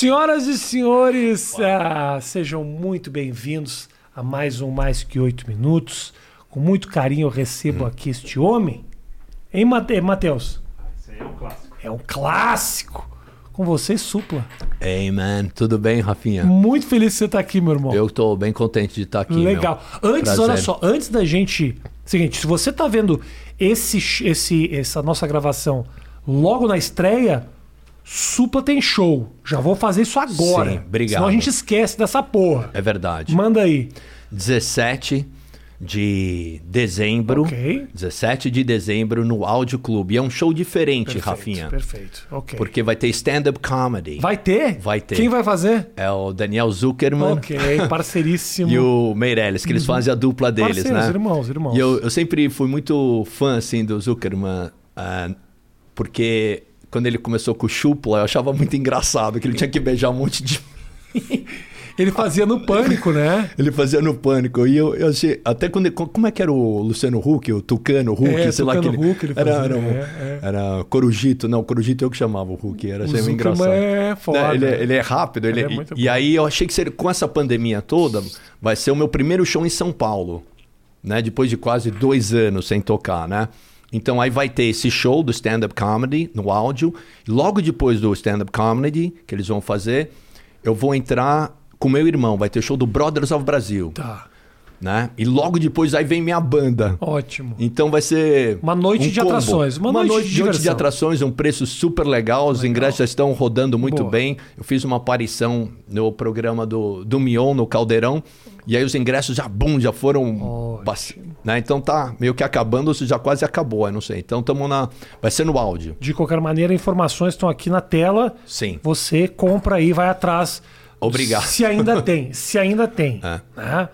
Senhoras e senhores, ah, sejam muito bem-vindos a mais um Mais Que Oito Minutos. Com muito carinho eu recebo aqui este homem. Hein, Mate- Matheus? Esse aí é um clássico. É um clássico. Com você, Supla. Hey man, tudo bem, Rafinha? Muito feliz que você está aqui, meu irmão. Eu tô bem contente de estar aqui. Legal. meu. Antes, Prazer. olha só, antes da gente. Seguinte, se você tá vendo esse, esse, essa nossa gravação logo na estreia, Supla tem show. Já vou fazer isso agora. Sim, obrigado. Senão a gente esquece dessa porra. É verdade. Manda aí. 17 de dezembro. Ok. 17 de dezembro no Áudio Clube. É um show diferente, Perfeito, Rafinha. Perfeito. Ok. Porque vai ter stand-up comedy. Vai ter? Vai ter. Quem vai fazer? É o Daniel Zuckerman Ok, parceiríssimo. e o Meirelles, que eles fazem a dupla deles, Parceiros, né? irmãos, irmãos. E eu, eu sempre fui muito fã, assim, do Zuckerman, ah, porque quando ele começou com o Chupla, eu achava muito engraçado que ele tinha que beijar um monte de Ele fazia no pânico, né? Ele fazia no pânico. E eu, eu achei. Até quando. ele- Como é que era o Luciano Huck, o Tucano Huck, É, sei lá que Tucano Huck ele era, fazia, era, um- é, é. era Corujito. Não, Corujito eu que chamava o Huck. Era sempre engraçado. é foda. Né, Ele, é- ele é rápido. Ele, Ele é muito e bom. aí eu achei que seria, com essa pandemia toda, vai ser o meu primeiro show em São Paulo. Né? Depois de quase dois anos sem tocar, né? Então aí vai ter esse show do stand-up comedy no áudio. Logo depois do stand-up comedy que eles vão fazer, eu vou entrar com meu irmão. Vai ter show do Brothers of Brasil Tá. Né? E logo depois aí vem minha banda. Ótimo. Então vai ser Uma noite um de combo. atrações, uma Uma, noite noite, de de, diversão. atrações, um preço super legal. Os ingressos já estão rodando muito Boa. bem. Eu fiz uma aparição no programa do, do Mion, no Caldeirão. E aí os ingressos já, bum, já foram... Pass- Né? Então tá meio que acabando, ou se já quase acabou, eu não sei. Então estamos na... Vai ser no áudio. De qualquer maneira, informações estão aqui na tela. Sim. Você compra aí, vai atrás. Obrigado. Se ainda tem, se ainda tem. É. né?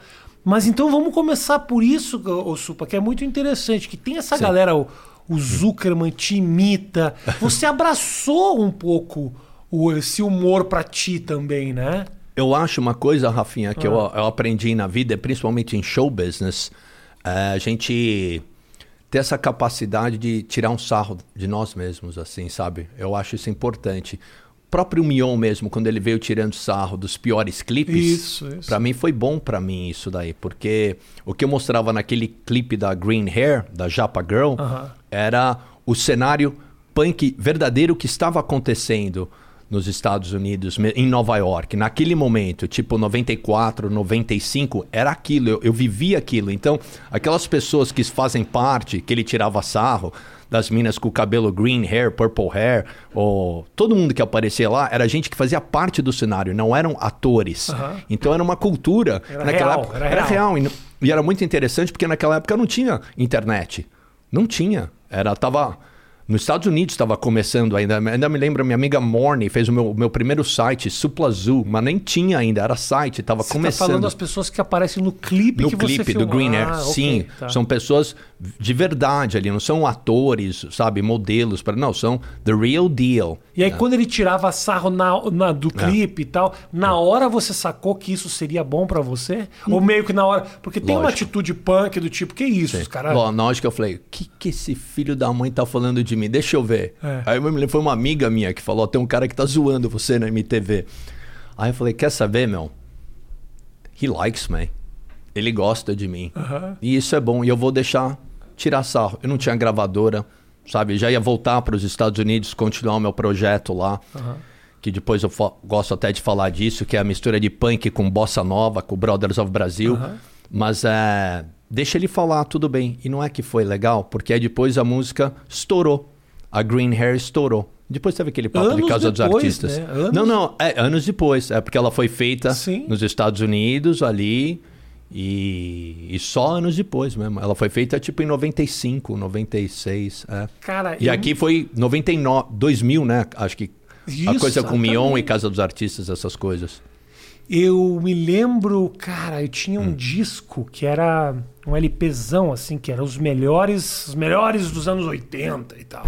Mas então vamos começar por isso, ô Supa, que é muito interessante, que tem essa galera, o, o Zuckerman te imita. Você abraçou um pouco o, esse humor pra ti também, né? Eu acho uma coisa, Rafinha, que eu, Ah. eu aprendi na vida, principalmente em show business, é, a gente ter essa capacidade de tirar um sarro de nós mesmos, assim, sabe? Eu acho isso importante. Próprio Mion mesmo, quando ele veio tirando sarro dos piores clipes, Isso, isso. pra mim foi bom pra mim isso daí, porque o que eu mostrava naquele clipe da Green Hair, da Japa Girl, era o cenário punk verdadeiro que estava acontecendo nos Estados Unidos, em Nova York. Naquele momento, tipo 94, 95, era aquilo, eu, eu vivia aquilo. Então, aquelas pessoas que fazem parte, que ele tirava sarro, das minas com o cabelo green hair, purple hair, ou todo mundo que aparecia lá, era gente que fazia parte do cenário, não eram atores. Aham. Então era uma cultura. Era naquela real, época, era era real. real. E, era muito interessante porque naquela época não tinha internet. Não tinha. Era tava nos Estados Unidos estava começando ainda. Ainda me lembro minha amiga Morney fez o meu, meu primeiro site, Supla Azul, mas nem tinha ainda, era site, estava Você começando. tá falando das pessoas que aparecem no clipe no que você clipe do. Green Air, Ah, sim, tá. são pessoas de verdade ali, não são atores, sabe, modelos, para não, são the real deal. E aí, quando ele tirava sarro na, na- do clipe e tal, na hora você sacou que isso seria bom pra você? Ou meio que na hora. Porque tem uma Lógico. atitude punk do tipo, que isso, os caras. Ló- Na hora que eu falei, o que, que esse filho da mãe tá falando de mim? Deixa eu ver. É. Aí eu me lembro, foi uma amiga minha que falou, tem um cara que tá zoando você na MTV. Aí eu falei, quer saber, meu? He likes me. Ele gosta de mim. Aham. E isso é bom. E eu vou deixar tirar sarro. Eu não tinha gravadora, sabe? Já ia voltar para os Estados Unidos, continuar o meu projeto lá. Que depois eu gosto até de falar disso, que é a mistura de punk com bossa nova, com Brothers of Brasil. Mas é, deixa ele falar, tudo bem. E não é que foi legal, porque aí depois a música estourou. A Green Hair estourou. Depois teve aquele papo de Anos Casa dos depois, Artistas. né? Anos- Não, não, é anos depois. É porque ela foi feita Sim. nos Estados Unidos ali. E, e só anos depois mesmo. Ela foi feita tipo em 95, 96. É. Cara, E eu- aqui foi 99, 2000, né? Acho que a Isso, coisa com Mion e. Casa dos Artistas, essas coisas. Eu me lembro, cara, eu tinha Hum. um disco que era um LPzão, assim, que era os melhores, os melhores dos anos 80 e tal.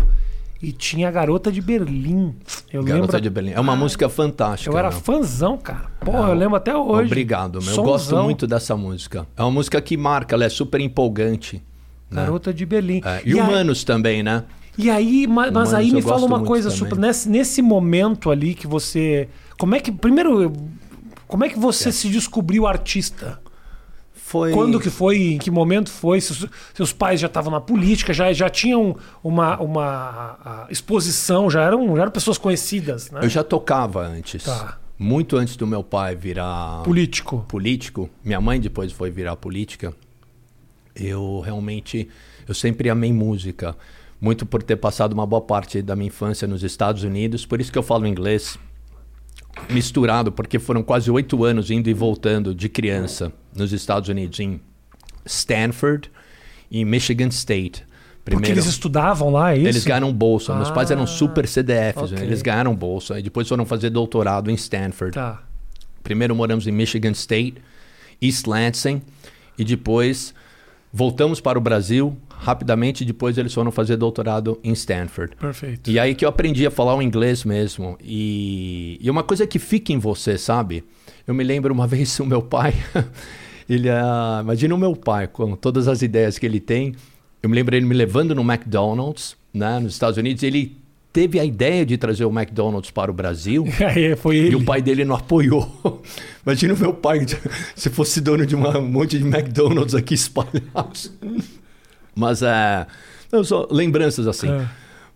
E tinha a Garota de Berlim. Eu Garota lembro. de Berlim. É uma música fantástica. Eu era meu. fãzão, cara. Porra, eu lembro até hoje. Obrigado, meu. Eu gosto muito dessa música. É uma música que marca, ela é super empolgante. né? Garota de Berlim. É, E, aí- Humanos também, né? E aí, mas, Humanos aí me fala uma coisa. Supra, nesse, nesse momento ali que você. Como é que. Primeiro, como é que você se descobriu artista? Foi. Quando que foi? Em que momento foi? Seus, seus pais já estavam na política, já, já tinham uma, uma exposição, já eram, já eram pessoas conhecidas, né? Eu já tocava antes. Tá. Muito antes do meu pai virar Político. político. Minha mãe depois foi virar política. Eu realmente, eu sempre amei música. Muito por ter passado uma boa parte da minha infância nos Estados Unidos. Por isso que eu falo inglês misturado, porque foram quase oito anos indo e voltando de criança nos Estados Unidos, em Stanford e Michigan State. Porque eles estudavam lá, é isso? Eles ganharam bolsa. Meus pais eram Ah, super CDFs. né? ok. Eles ganharam bolsa. E depois foram fazer doutorado em Stanford. Tá. Primeiro moramos em Michigan State, East Lansing. E depois voltamos para o Brasil rapidamente. Depois eles foram fazer doutorado em Stanford. Perfeito. E aí que eu aprendi a falar o inglês mesmo. E, e uma coisa que fica em você, sabe? Eu me lembro uma vez o meu pai. ele ah, Imagina o meu pai, com todas as ideias que ele tem. Eu me lembro ele me levando no McDonald's, né, nos Estados Unidos. Ele teve a ideia de trazer o McDonald's para o Brasil. Aí foi ele. E o pai dele não apoiou. Imagina o meu pai se fosse dono de uma- um monte de McDonald's aqui espalhados. Mas é. não, só lembranças assim. É.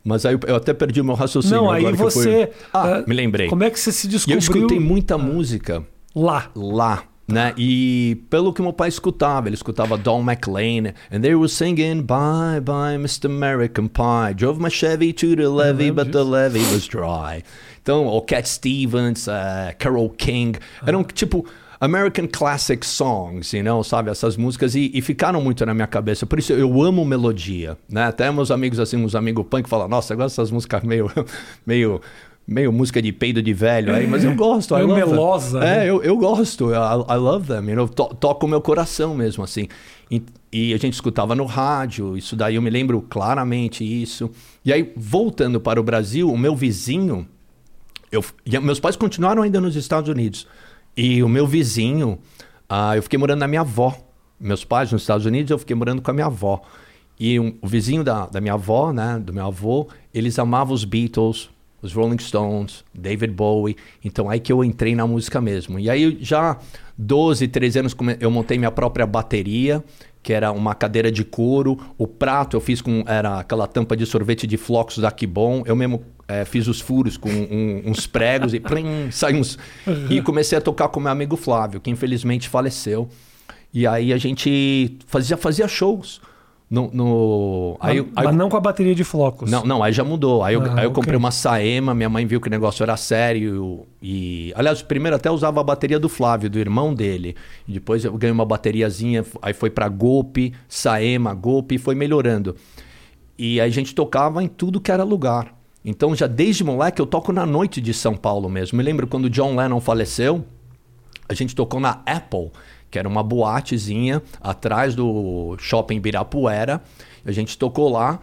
Mas aí eu, até perdi o meu raciocínio. Não, aí eu fui- você. Ah, ah, me lembrei. Como é que você se E eu descobriu escutei muita música lá? lá. Né? E pelo que meu pai escutava, ele escutava Don McLean, and they were singing Bye Bye Mr. American Pie. Drove my Chevy to the levee, but the disso. levee was dry. Então, o Cat Stevens, eh, Carole King, eram tipo American classic songs, you know, sabe? Essas músicas e, e ficaram muito na minha cabeça. Por isso eu amo melodia, né? Até meus amigos, assim, uns amigos punk falam, nossa, eu gosto dessas músicas meio, meio, meio música de peido de velho aí, mas eu gosto. Meio melosa, É, né? eu, eu gosto, I, I love them, you know, to, toca o meu coração mesmo, assim. E, e a gente escutava no rádio, isso daí eu me lembro claramente isso. E aí, voltando para o Brasil, o meu vizinho, eu, meus pais continuaram ainda nos Estados Unidos. E o meu vizinho, ah, eu fiquei morando na minha avó. Meus pais nos Estados Unidos, eu fiquei morando com a minha avó. E um- o vizinho da, da minha avó, né, do meu avô, eles amavam os Beatles, os Rolling Stones, David Bowie. Então aí que eu entrei na música mesmo. E aí já 12, 13 anos eu montei minha própria bateria, que era uma cadeira de couro. O prato eu fiz com era aquela tampa de sorvete de flocos da Kibon. Eu mesmo eh, fiz os furos com um- uns pregos e plim, sai uns e comecei a tocar com meu amigo Flávio, que infelizmente faleceu. E aí a gente fazia fazia shows no, no aí, eu- aí Mas não com a bateria de flocos. não, não, aí já mudou. Aí eu, Ah, aí eu ok. comprei uma Saema, minha mãe viu que o negócio era sério. E, aliás, primeiro até usava a bateria do Flávio, do irmão dele. E depois eu ganhei uma bateriazinha, aí foi pra Golpe, Saema, Golpe, e foi melhorando. E aí a gente tocava em tudo que era lugar. Então, já desde moleque, eu toco na noite de São Paulo mesmo. Me lembro quando John Lennon faleceu, a gente tocou na Apple, que era uma boatezinha atrás do shopping Ibirapuera. A gente tocou lá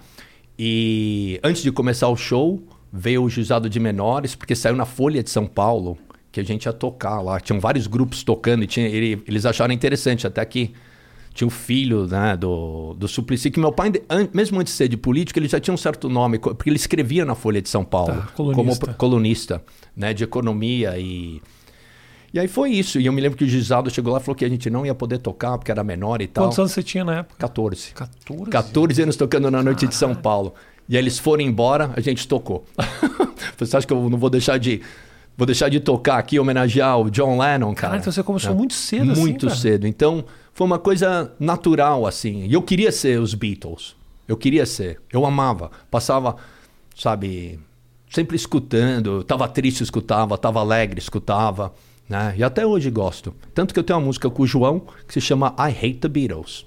e antes de começar o show, veio o juizado de menores, porque saiu na Folha de São Paulo que a gente ia tocar lá. Tinham vários grupos tocando e tinha, ele- eles acharam interessante até que tinha o filho né, do, do Suplicy, que meu pai, mesmo antes de ser de político, ele já tinha um certo nome, porque ele escrevia na Folha de São Paulo Tá, colunista. como colunista né, de economia e... E aí foi isso. E eu me lembro que o juizado chegou lá e falou que a gente não ia poder tocar porque era menor e tal. Quantos anos você tinha na época? 14. 14? 14 anos tocando na noite de São Paulo. E aí eles foram embora, a gente tocou. Você acha que eu não vou deixar de vou deixar de tocar aqui homenagear o John Lennon, cara? Caralho, então você começou É. muito cedo assim, Muito cara. cedo. Então, foi uma coisa natural assim. E eu queria ser os Beatles. Eu queria ser. Eu amava. Passava, sabe, sempre escutando. Tava triste, escutava, tava alegre, escutava, né? E até hoje gosto. Tanto que eu tenho uma música com o João que se chama I Hate the Beatles.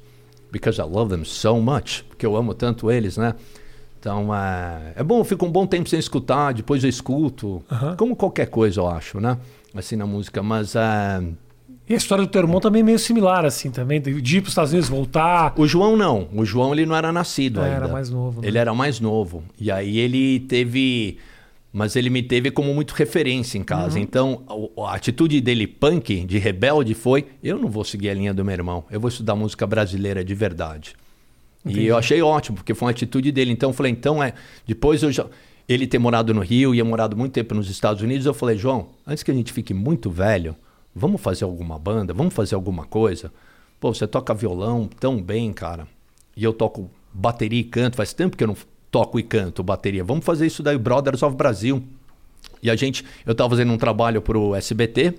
Because I love them so much. Porque eu amo tanto eles, né? Então, é, é bom, eu fico um bom tempo sem escutar, depois eu escuto. Aham. Como qualquer coisa, eu acho, né? Assim, na música. Mas é, E a história do teu irmão também é meio similar, assim, também. De ir para os Estados Unidos, voltar. O João não. O João ele não era nascido É, ainda. era mais novo, né? Ele era mais novo. E aí ele teve. Mas ele me teve como muito referência em casa. Uhum. Então, a, a atitude dele punk, de rebelde, foi: eu não vou seguir a linha do meu irmão. Eu vou estudar música brasileira de verdade. E eu achei ótimo, porque foi uma atitude dele. Então eu falei, então é. Depois eu já. Ele ter morado no Rio e morado muito tempo nos Estados Unidos, eu falei, João, antes que a gente fique muito velho, vamos fazer alguma banda, vamos fazer alguma coisa. Pô, você toca violão tão bem, cara. E eu toco bateria e canto. Faz tempo que eu não toco e canto bateria. Vamos fazer isso daí, Brothers of Brasil. E a gente, eu estava fazendo um trabalho para o SBT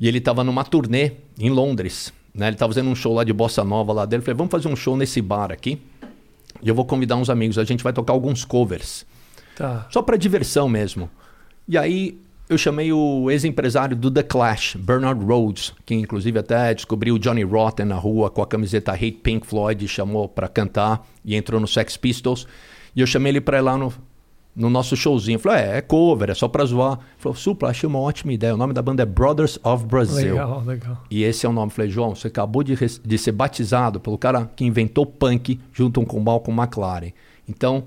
e ele estava numa turnê em Londres. Né? Ele estava fazendo um show lá de bossa nova lá dele. Eu falei, vamos fazer um show nesse bar aqui. E eu vou convidar uns amigos. A gente vai tocar alguns covers. Tá. Só para diversão mesmo. E aí eu chamei o ex-empresário do The Clash, Bernard Rhodes, que inclusive até descobriu o Johnny Rotten na rua com a camiseta Hate Pink Floyd, e chamou para cantar e entrou no Sex Pistols. E eu chamei ele para ir lá no, no nosso showzinho. Falei, é, é cover, é só pra zoar. Ele falou, Supla, achei uma ótima ideia. O nome da banda é Brothers of Brazil. Legal, legal. E esse é o nome. Falei, João, você acabou de, de ser batizado pelo cara que inventou punk junto com o Malcolm McLaren. Então,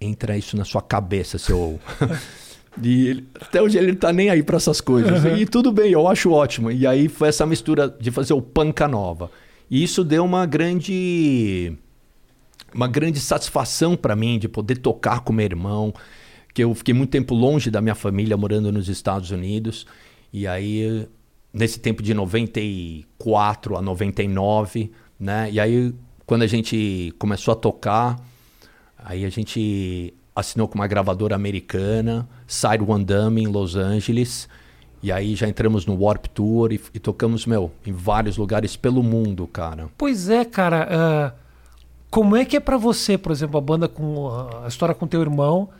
entra isso na sua cabeça, seu. e ele, até hoje ele tá nem aí para essas coisas. Uhum. E tudo bem, eu acho ótimo. E aí foi essa mistura de fazer o panca nova. E isso deu uma grande uma grande satisfação para mim de poder tocar com meu irmão, que eu fiquei muito tempo longe da minha família morando nos Estados Unidos. E aí nesse tempo de 94 a 99, né? E aí quando a gente começou a tocar, Aí a gente assinou com uma gravadora americana, Side One Dummy, em Los Angeles. E aí já entramos no Warp Tour e, e tocamos, meu, em vários lugares pelo mundo, cara. Pois é, cara. Uh, como é que é para você, por exemplo, a banda com a história com teu irmão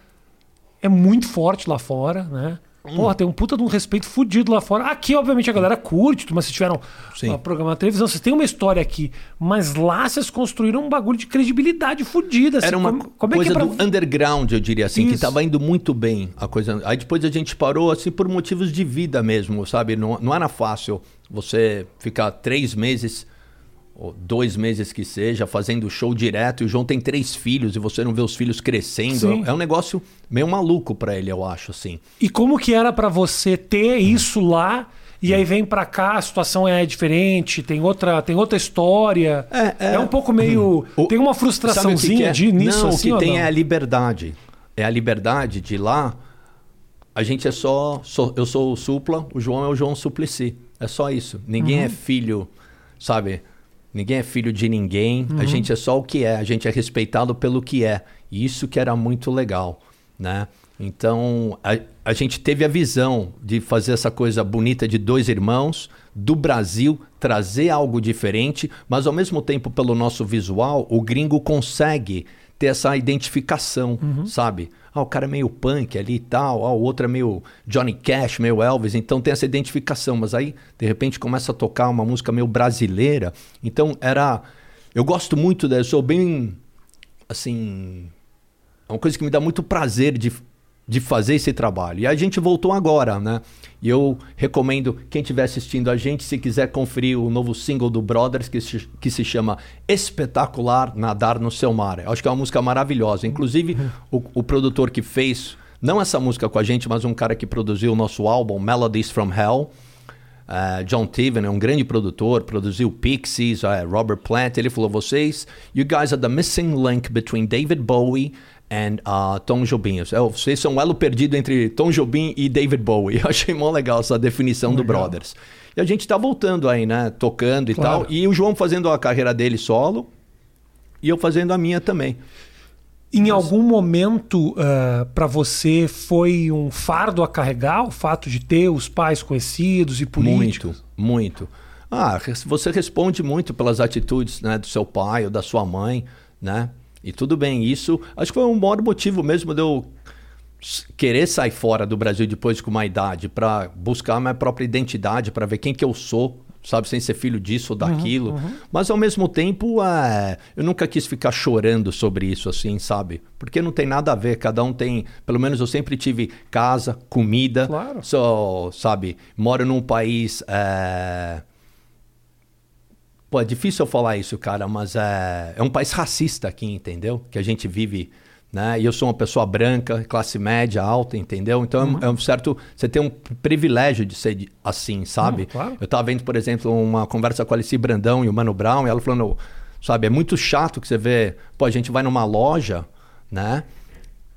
é muito forte lá fora, né? Hum. Porra, tem um puta de um respeito fudido lá fora. Aqui, obviamente, a galera curte, mas vocês tiveram um programa na televisão, vocês têm uma história aqui. Mas lá vocês construíram um bagulho de credibilidade fudida. Assim, Era uma como, como coisa é que é pra... do underground, eu diria assim, Isso. que tava indo muito bem a coisa. Aí depois a gente parou, assim, por motivos de vida mesmo, sabe? Não, não era fácil você ficar três meses dois meses que seja, fazendo show direto, e o João tem três filhos e você não vê os filhos crescendo. Sim. É um negócio meio maluco para ele, eu acho, assim. E como que era para você ter isso lá e aí vem para cá, a situação é diferente, tem outra, tem outra história. É, é, é um pouco meio. O, tem uma frustraçãozinha que que é? nisso. Não, assim, o que tem não? é a liberdade. É a liberdade de lá. A gente é só, só. Eu sou o Supla, o João é o João Suplicy. É só isso. Ninguém uhum. é filho, sabe? Ninguém é filho de ninguém, uhum. a gente é só o que é, a gente é respeitado pelo que é. E isso que era muito legal, né? Então, a, a gente teve a visão de fazer essa coisa bonita de dois irmãos, do Brasil, trazer algo diferente, mas ao mesmo tempo, pelo nosso visual, o gringo consegue ter essa identificação, uhum. sabe? Ah, o cara é meio punk ali e tal, ah, o outro é meio Johnny Cash, meio Elvis, então tem essa identificação, mas aí de repente começa a tocar uma música meio brasileira. Então era. Eu gosto muito dessa, eu sou bem. Assim. É uma coisa que me dá muito prazer de de fazer esse trabalho. E a gente voltou agora, né? E eu recomendo quem estiver assistindo a gente, se quiser conferir o novo single do Brothers, que se, que se chama Espetacular Nadar no Seu Mar. Eu acho que é uma música maravilhosa. Inclusive, o, o produtor que fez, não essa música com a gente, mas um cara que produziu o nosso álbum, Melodies from Hell. Uh, John Tiven é um grande produtor, produziu Pixies, uh, Robert Plant. Ele falou: vocês, you guys are the missing link between David Bowie and uh, Tom Jobim. É, vocês são um elo perdido entre Tom Jobim e David Bowie. Eu achei mó legal essa definição legal. do Brothers. E a gente tá voltando aí, né? Tocando e claro. tal. E o João fazendo a carreira dele solo e eu fazendo a minha também. Em Mas... algum momento uh, eh, para você foi um fardo a carregar o fato de ter os pais conhecidos e políticos? Muito, muito. Ah, você responde muito pelas atitudes né, do seu pai ou da sua mãe, né? E tudo bem, isso acho que foi um maior motivo mesmo de eu querer sair fora do Brasil depois com uma idade para buscar minha própria identidade, para ver quem que eu sou, sabe, sem ser filho disso ou uhum, daquilo. Uhum, uhum. Mas ao mesmo tempo, é, eu nunca quis ficar chorando sobre isso assim, sabe? Porque não tem nada a ver, cada um tem, pelo menos eu sempre tive casa, comida, claro. só, sabe, moro num país é, Pô, é difícil eu falar isso, cara, mas é, é um país racista aqui, entendeu? Que a gente vive, né? E eu sou uma pessoa branca, classe média, alta, entendeu? Então uhum. é, um certo. Você tem um privilégio de ser assim, sabe? Uhum, claro. Eu tava vendo, por exemplo, uma conversa com a Alice Brandão e o Mano Brown, e ela falando. Sabe? É muito chato que você vê. Pô, a gente vai numa loja, né?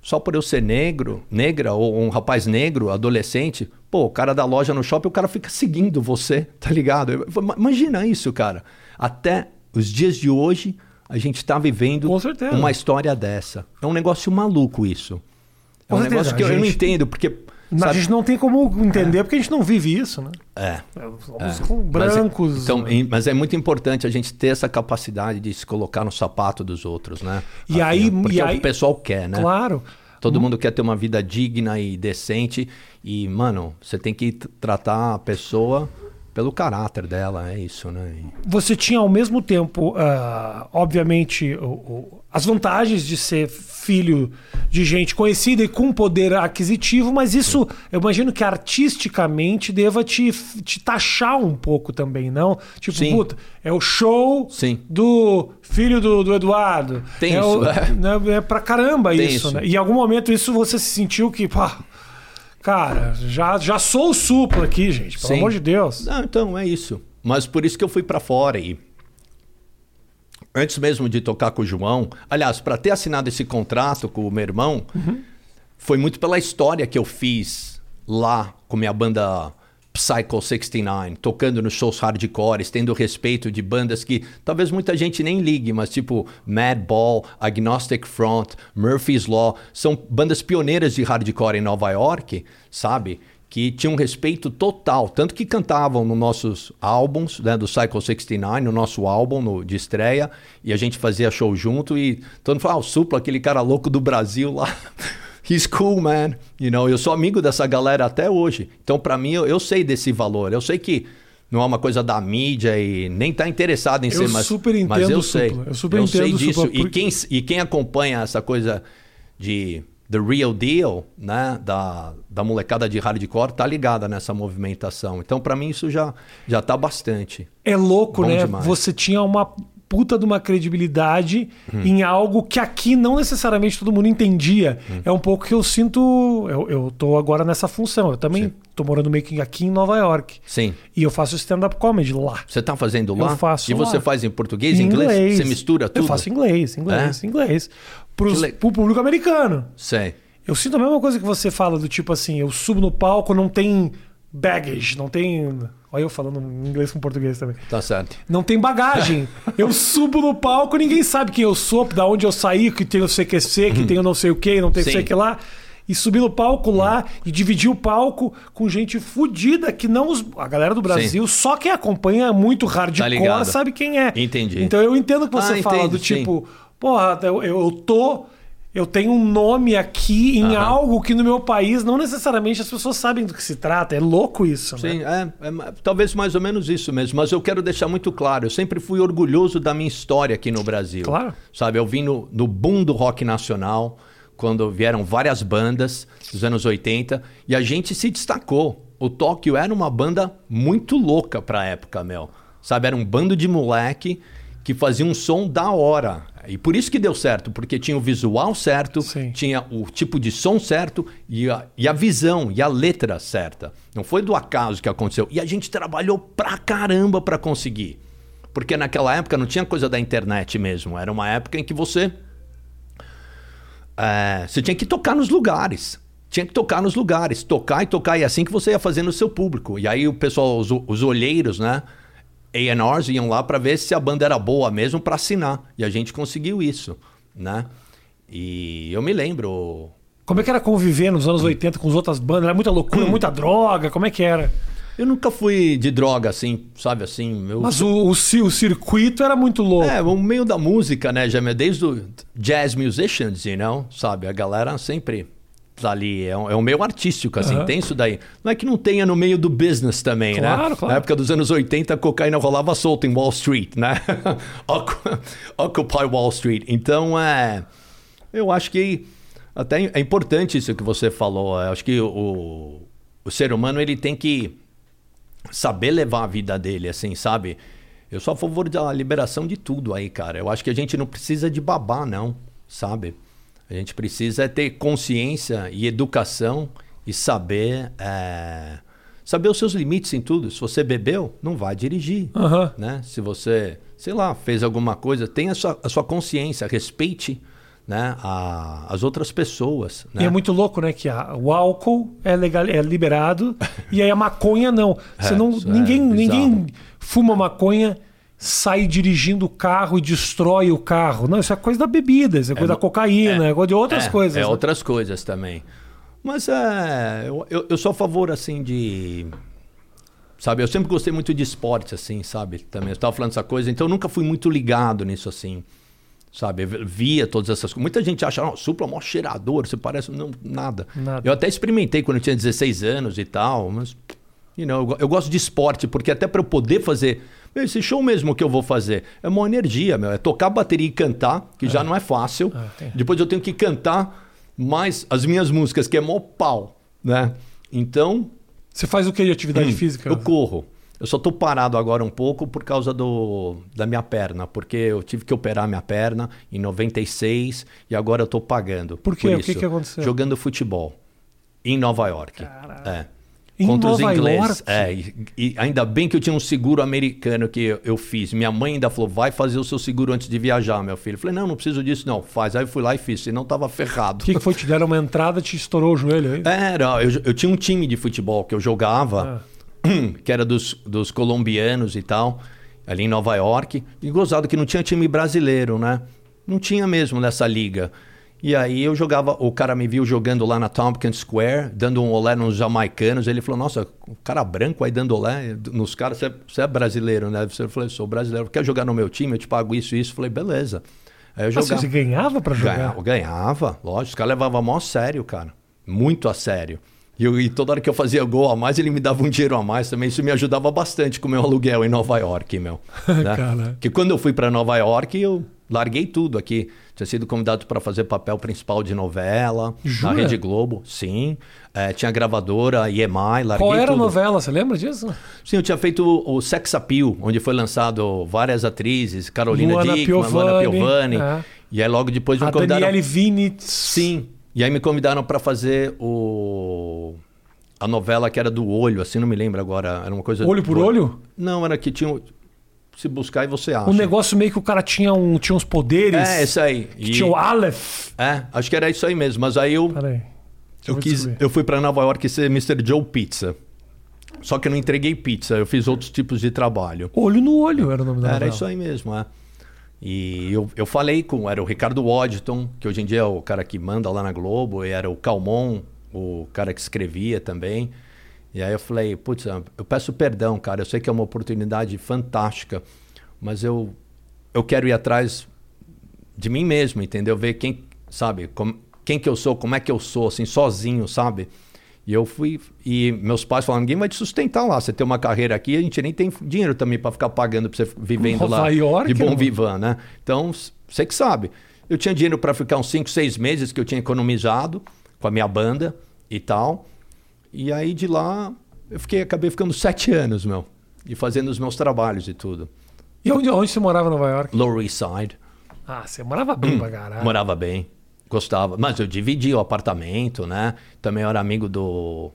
Só por eu ser negro, negra, ou um rapaz negro, adolescente, pô, o cara da loja no shopping, o cara fica seguindo você, tá ligado? Imagina isso, cara. Até os dias de hoje, a gente está vivendo uma história dessa. É um negócio maluco isso. É um certeza. negócio que gente... eu não entendo, porque Sabe? A gente não tem como entender é. porque a gente não vive isso, né? É. Somos é. brancos. Mas, então, mas é muito importante a gente ter essa capacidade de se colocar no sapato dos outros, né? E aí, porque e é aí, o pessoal quer, né? Claro. Todo mundo quer ter uma vida digna e decente. E, mano, você tem que tratar a pessoa pelo caráter dela, é isso, né? Você tinha ao mesmo tempo, uh, obviamente, o, o, as vantagens de ser filho de gente conhecida e com poder aquisitivo, mas isso eu imagino que artisticamente deva te, te taxar um pouco também, não? Tipo, Sim. puta, é o show Sim. do filho do, do Eduardo. Tem é isso, o, é. Né, é pra caramba Tem isso, isso, né? E em algum momento isso você se sentiu que, pá, Cara, já, já sou o suplo aqui, gente, pelo Sim. amor de Deus. Não, então, é isso. Mas por isso que eu fui para fora e antes mesmo de tocar com o João, aliás, para ter assinado esse contrato com o meu irmão, uhum. foi muito pela história que eu fiz lá com minha banda Psycho 69, tocando nos shows hardcore, tendo respeito de bandas que talvez muita gente nem ligue, mas tipo Madball, Agnostic Front, Murphy's Law, são bandas pioneiras de hardcore em Nova York, sabe? Que tinham respeito total, tanto que cantavam nos nossos álbuns, né, do Psycho 69, no nosso álbum no, de estreia, e a gente fazia show junto e todo mundo falava, ah, o Supla, aquele cara louco do Brasil lá. he's cool, man. You know, eu sou amigo dessa galera até hoje. Então, para mim, eu, eu, sei desse valor. Eu sei que não é uma coisa da mídia e nem tá interessado em eu ser, mas, super entendo mas eu sei. Supla. Eu super eu entendo sei disso. Supla, e, quem, e quem acompanha essa coisa de the real deal, né, da, da molecada de hardcore, tá ligada nessa movimentação. Então, para mim, isso já, já tá bastante. É louco, Bom né? Demais. Você tinha uma puta de uma credibilidade hum. em algo que aqui não necessariamente todo mundo entendia. Hum. É um pouco que eu sinto. Eu, eu tô agora nessa função. Eu também Sim. tô morando meio que aqui em Nova York. Sim. E eu faço stand-up comedy lá. Você tá fazendo lá? Eu faço. E você lá. faz em português, em inglês? inglês? Você mistura tudo? Eu faço inglês, inglês, é? inglês. Pros, le... Pro público americano. Sei. Eu sinto a mesma coisa que você fala, do tipo assim, eu subo no palco, não tem baggage, não tem. Olha eu falando inglês com português também. Tá certo. Não tem bagagem. eu subo no palco, ninguém sabe quem eu sou, da onde eu saí, que tem o CQC, que uhum. tem o não sei o que, não tem o sei que lá. E subir no palco lá e dividir o palco com gente fodida que não os... A galera do Brasil, sim. só quem acompanha muito hardcore tá sabe quem é. Entendi. Então eu entendo o que você ah, fala, do tipo, sim. porra, eu, eu tô eu tenho um nome aqui em uhum. algo que no meu país não necessariamente as pessoas sabem do que se trata. É louco isso, Sim, né? é, é, talvez mais ou menos isso mesmo. Mas eu quero deixar muito claro, eu sempre fui orgulhoso da minha história aqui no Brasil. Claro. Sabe, eu vim no, no boom do rock nacional, quando vieram várias bandas dos anos 80, e a gente se destacou. O Tóquio era uma banda muito louca pra época, meu. Sabe, era um bando de moleque que fazia um som da hora. E por isso que deu certo, porque tinha o visual certo, Sim. tinha o tipo de som certo e a, e a visão e a letra certa. Não foi do acaso que aconteceu. E a gente trabalhou pra caramba para conseguir. Porque naquela época não tinha coisa da internet mesmo. Era uma época em que você. É, você tinha que tocar nos lugares. Tinha que tocar nos lugares. Tocar e tocar. E é assim que você ia fazendo o seu público. E aí o pessoal, os, os olheiros, né? A&Rs iam lá para ver se a banda era boa mesmo para assinar. E a gente conseguiu isso, né? E eu me lembro... Como é que era conviver nos anos 80 com as outras bandas? Era muita loucura, muita droga? Como é que era? Eu nunca fui de droga, assim, sabe assim. Eu... Mas o, o, o, circuito era muito louco. É, o meio da música, né, já desde o jazz musicians, you know, sabe? A galera sempre ali. É um, é um meio artístico, assim, uhum. tem isso daí. Não é que não tenha no meio do business também, claro, né? Claro. Na época dos anos 80, a cocaína rolava solta em Wall Street, né? Occupy Wall Street. Então, é. Eu acho que até é importante isso que você falou. Eu acho que o, o ser humano ele tem que saber levar a vida dele, assim, sabe? Eu sou a favor da liberação de tudo aí, cara. Eu acho que a gente não precisa de babá, não, sabe? A gente precisa ter consciência e educação e saber é, saber os seus limites em tudo. Se você bebeu, não vai dirigir. Aham. Né? Se você, sei lá, fez alguma coisa, tenha a sua, a sua consciência, respeite né, a- as outras pessoas. E Né? é muito louco, né? Que a- o álcool é, legal, é liberado e aí a maconha não. Você É, não é ninguém, bizarro. ninguém fuma maconha, sai dirigindo o carro e destrói o carro. Não, isso é coisa da bebida, isso é coisa da cocaína, é, coisa de outras é, coisas. É né? outras coisas também. Mas é. Eu, eu, sou a favor, assim, de. Sabe, eu sempre gostei muito de esporte, assim, sabe? Também. Eu estava falando essa coisa, então eu nunca fui muito ligado nisso, assim. Sabe? Eu via todas essas coisas. Muita gente acha, não, supla é mó cheirador, você parece. Não, nada. Nada. Eu até experimentei quando eu tinha 16 anos e tal, mas. You know, eu, eu gosto de esporte, porque até para eu poder fazer. Esse show mesmo que eu vou fazer é uma energia, meu. É tocar bateria e cantar, que já não é fácil. É, é. Depois eu tenho que cantar mais as minhas músicas, que é mó pau, né? Então, Você faz o que de atividade física? Hum, eu corro. Eu só tô parado agora um pouco por causa do, da minha perna, porque eu tive que operar minha perna em 96 e agora eu tô pagando. Por quê? O isso. que que aconteceu? Jogando futebol em Nova York. Caralho. É. Em Contra os Nova ingleses. York? É, e, e ainda bem que eu tinha um seguro americano que eu, eu fiz. Minha mãe ainda falou: vai fazer o seu seguro antes de viajar, meu filho. Eu falei: não, não preciso disso, não. Faz. Aí eu fui lá e fiz, senão tava ferrado. O que, que foi? Te deram uma entrada, te estourou o joelho aí? Era, eu, eu tinha um time de futebol que eu jogava, Ah. que era dos, dos colombianos e tal, ali em Nova York. E gozado que não tinha time brasileiro, né? Não tinha mesmo nessa liga. E aí eu jogava, o cara me viu jogando lá na Tompkins Square, dando um olé nos jamaicanos. Ele falou: Nossa, o cara branco aí dando olé nos caras, você é, você é brasileiro, né? Eu falei: Sou brasileiro, quer jogar no meu time? Eu te pago isso e isso. Eu falei: Beleza. Aí eu jogava. você ganhava pra jogar? Ganhava, ganhava, lógico. Os caras levavam mó a sério, cara. Muito a sério. E, eu- e toda hora que eu fazia gol a mais, ele me dava um dinheiro a mais também. Isso me ajudava bastante com o meu aluguel em Nova York, meu. né? Porque quando eu fui para Nova York, eu larguei tudo aqui. Tinha sido convidado para fazer papel principal de novela Jura? na Rede Globo, sim. É, tinha gravadora, EMI, larguei Qual era a tudo. novela? Você lembra disso? Sim, eu tinha feito o Sex Appeal, onde foi lançado várias atrizes, Carolina Luana Dickman, Luana Piovani, Piovani. é. E aí logo depois me A convidaram... Daniele Vinitz. Sim. E aí me convidaram para fazer o a novela que era do olho, assim, não me lembro agora, era uma coisa Olho por do- olho? Não, era que tinha se buscar e você acha. Um negócio meio que o cara tinha, um, tinha uns poderes. É, isso aí. Que E- tinha o Aleph. É, acho que era isso aí mesmo, mas aí eu Peraí. Eu quis, descobrir. eu fui para Nova York ser Mr. Joe Pizza. Só que eu não entreguei pizza, eu fiz outros tipos de trabalho. Olho no olho era o nome da Era novela. isso aí mesmo, é. E eu, eu falei com. Era o Ricardo Waddington, que hoje em dia é o cara que manda lá na Globo, e era o Calmon, o cara que escrevia também. E aí eu falei, putz, eu peço perdão, cara, eu sei que é uma oportunidade fantástica, mas eu, eu quero ir atrás de mim mesmo, entendeu? Ver quem, sabe, como, quem que eu sou, como é que eu sou, assim, sozinho, sabe? E eu fui, e meus pais falaram, ninguém vai te sustentar lá, você tem uma carreira aqui, a gente nem tem dinheiro também para ficar pagando para você vivendo Nova lá York, de bom vivan, né? Então, você que sabe. Eu tinha dinheiro para ficar uns 5, 6 meses que eu tinha economizado com a minha banda e tal. E aí de lá eu fiquei, acabei ficando sete anos, meu. E fazendo os meus trabalhos e tudo. E onde, onde você morava em Nova York? Lower East Side. Ah, você morava bem pra caralho. Morava bem, gostava. Mas eu dividi o apartamento, né? Também eu era amigo do,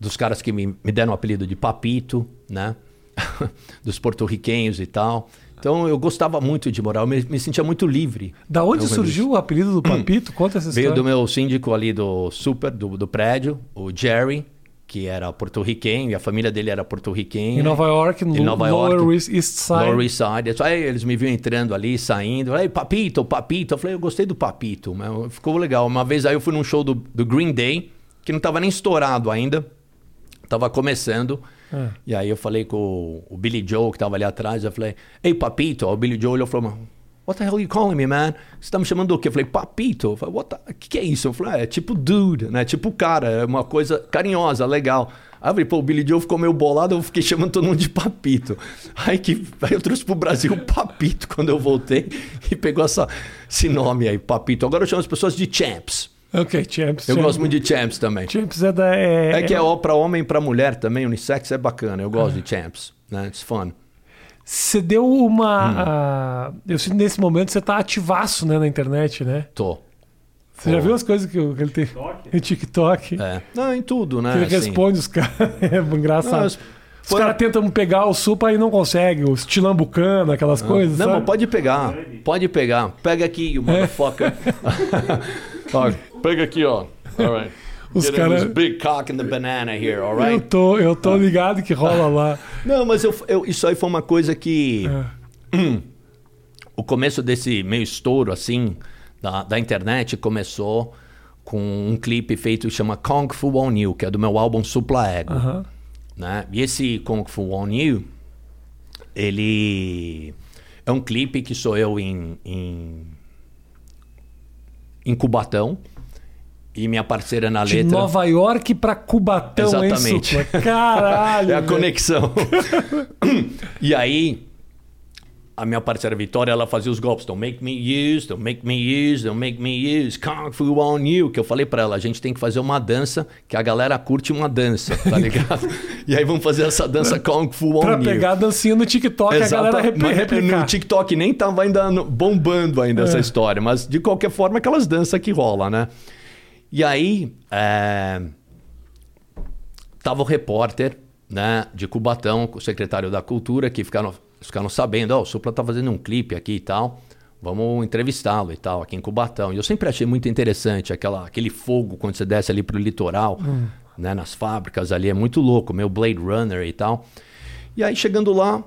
dos caras que me, me deram o apelido de Papito, né? dos porto-riquenhos e tal. Então eu gostava muito de morar, eu me, me sentia muito livre. Da onde Eu surgiu o apelido do Papito? Conta essa Veio história. do meu síndico ali do super, do, do prédio, o Jerry, que era porto-riquenho, e a família dele era porto-riquenha. Em Nova York, no Nova Lower York. East East Side. Lower East Side. Aí eles me viam entrando ali, saindo. Aí, Papito, Papito. Eu falei, eu gostei do Papito. mas Ficou legal. Uma vez aí eu fui num show do, do Green Day, que não tava nem estourado ainda. Tava começando. É. E aí eu falei com o, o Billy Joe, que tava ali atrás. Eu falei, ei, Papito. Aí o Billy Joe olhou e falou, What the hell are you calling me, man? Você tá me chamando do quê? Eu falei, Papito. Eu falei, What the... que, que é isso? Eu falei, "Ah, é tipo dude, né? Tipo cara, é uma coisa carinhosa, legal. Aí eu falei, pô, o Billy Joe ficou meio bolado, eu fiquei chamando todo mundo de Papito. Aí, que, aí eu trouxe pro Brasil o Papito quando eu voltei e pegou essa, esse nome aí, Papito. Agora eu chamo as pessoas de Champs. Ok, Champs. Eu Champs. gosto muito de Champs também. Champs é da. É, É que é ó, pra homem e pra mulher também, unissex é bacana. Eu gosto de Champs, né? It's fun. Você deu Hum. uma. ah, eu sinto nesse momento você tá ativaço né, na internet, né? Tô. Você já viu as coisas que, o- que ele tem TikTok? em TikTok? É. Não, em tudo, né? Que ele assim. responde os caras. É engraçado. Não, os foi- caras tentam pegar o supa e não conseguem. Os tilambucano, aquelas coisas. Não, sabe? mas pode pegar. Pode pegar. Pega aqui, you motherfucker. Ó, pega aqui, ó. All right. Os Get cara- this big cock in the banana here, all Eu right? tô, eu tô ligado que rola lá. Não, mas eu, eu- isso aí foi uma coisa que. É. O começo desse meio estouro, assim, da, da internet começou com um clipe feito que chama Kung Fu On You, que é do meu álbum Supla Ego. Aham. né? E esse Kung Fu On You, ele é um clipe que sou eu em, em, em Cubatão e minha parceira na De letra. Nova York pra Cubatão, hein, Exatamente. Supla? Caralho. É a conexão. e aí, a minha parceira Vitória, ela fazia os golpes. Don't make me use, don't make me use, don't make me use. Kung Fu on you. Que eu falei pra ela, a gente tem que fazer uma dança que a galera curte uma dança, tá ligado? e aí vamos fazer essa dança Kung Fu on Pra you. pegar a dancinha no TikTok a Exata- galera rep replicar. No TikTok nem tava ainda bombando ainda essa história, mas de qualquer forma aquelas danças que rola, né? E aí é, tava o repórter, né, de Cubatão, o secretário da Cultura, que ficaram, ficaram sabendo, ó, o Supla tá fazendo um clipe aqui e tal. Vamos entrevistá-lo e tal, aqui em Cubatão. E eu sempre achei muito interessante aquela, aquele fogo quando você desce ali pro litoral, né, nas fábricas ali, é muito louco, meio Blade Runner e tal. E aí chegando lá,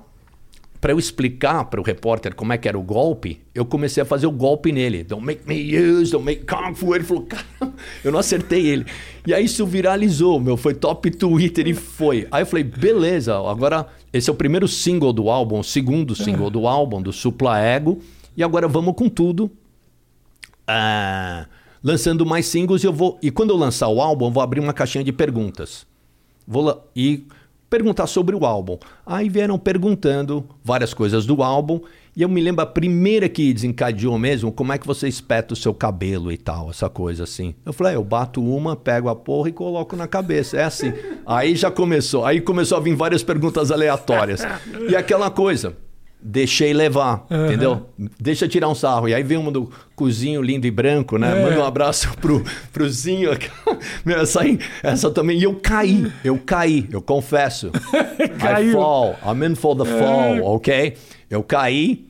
para eu explicar para o repórter como é que era o golpe, eu comecei a fazer o golpe nele. Don't make me use, don't make kung fu. Ele falou, cara, eu não acertei ele. E aí isso viralizou, meu, foi top Twitter e foi. Aí eu falei, beleza, agora esse é o primeiro single do álbum, o segundo single do álbum, do Supla Ego. E agora vamos com tudo. Ah, lançando mais singles e eu vou. E quando eu lançar o álbum, eu vou abrir uma caixinha de perguntas. Vou lá e perguntar sobre o álbum. Aí vieram perguntando várias coisas do álbum. E eu me lembro a primeira que desencadeou mesmo, como é que você espeta o seu cabelo e tal, essa coisa assim. Eu falei, ah, eu bato uma, pego a porra e coloco na cabeça. É assim. Aí já começou. Aí começou a vir várias perguntas aleatórias. E aquela coisa. Deixei levar, entendeu? Deixa tirar um sarro. E aí vem uma do cozinho lindo e branco, né? É. Manda um abraço pro, pro Zinho. Meu, essa, aí, essa também. E eu caí, eu caí, eu confesso. I fall, I'm in for the fall, ok? Eu caí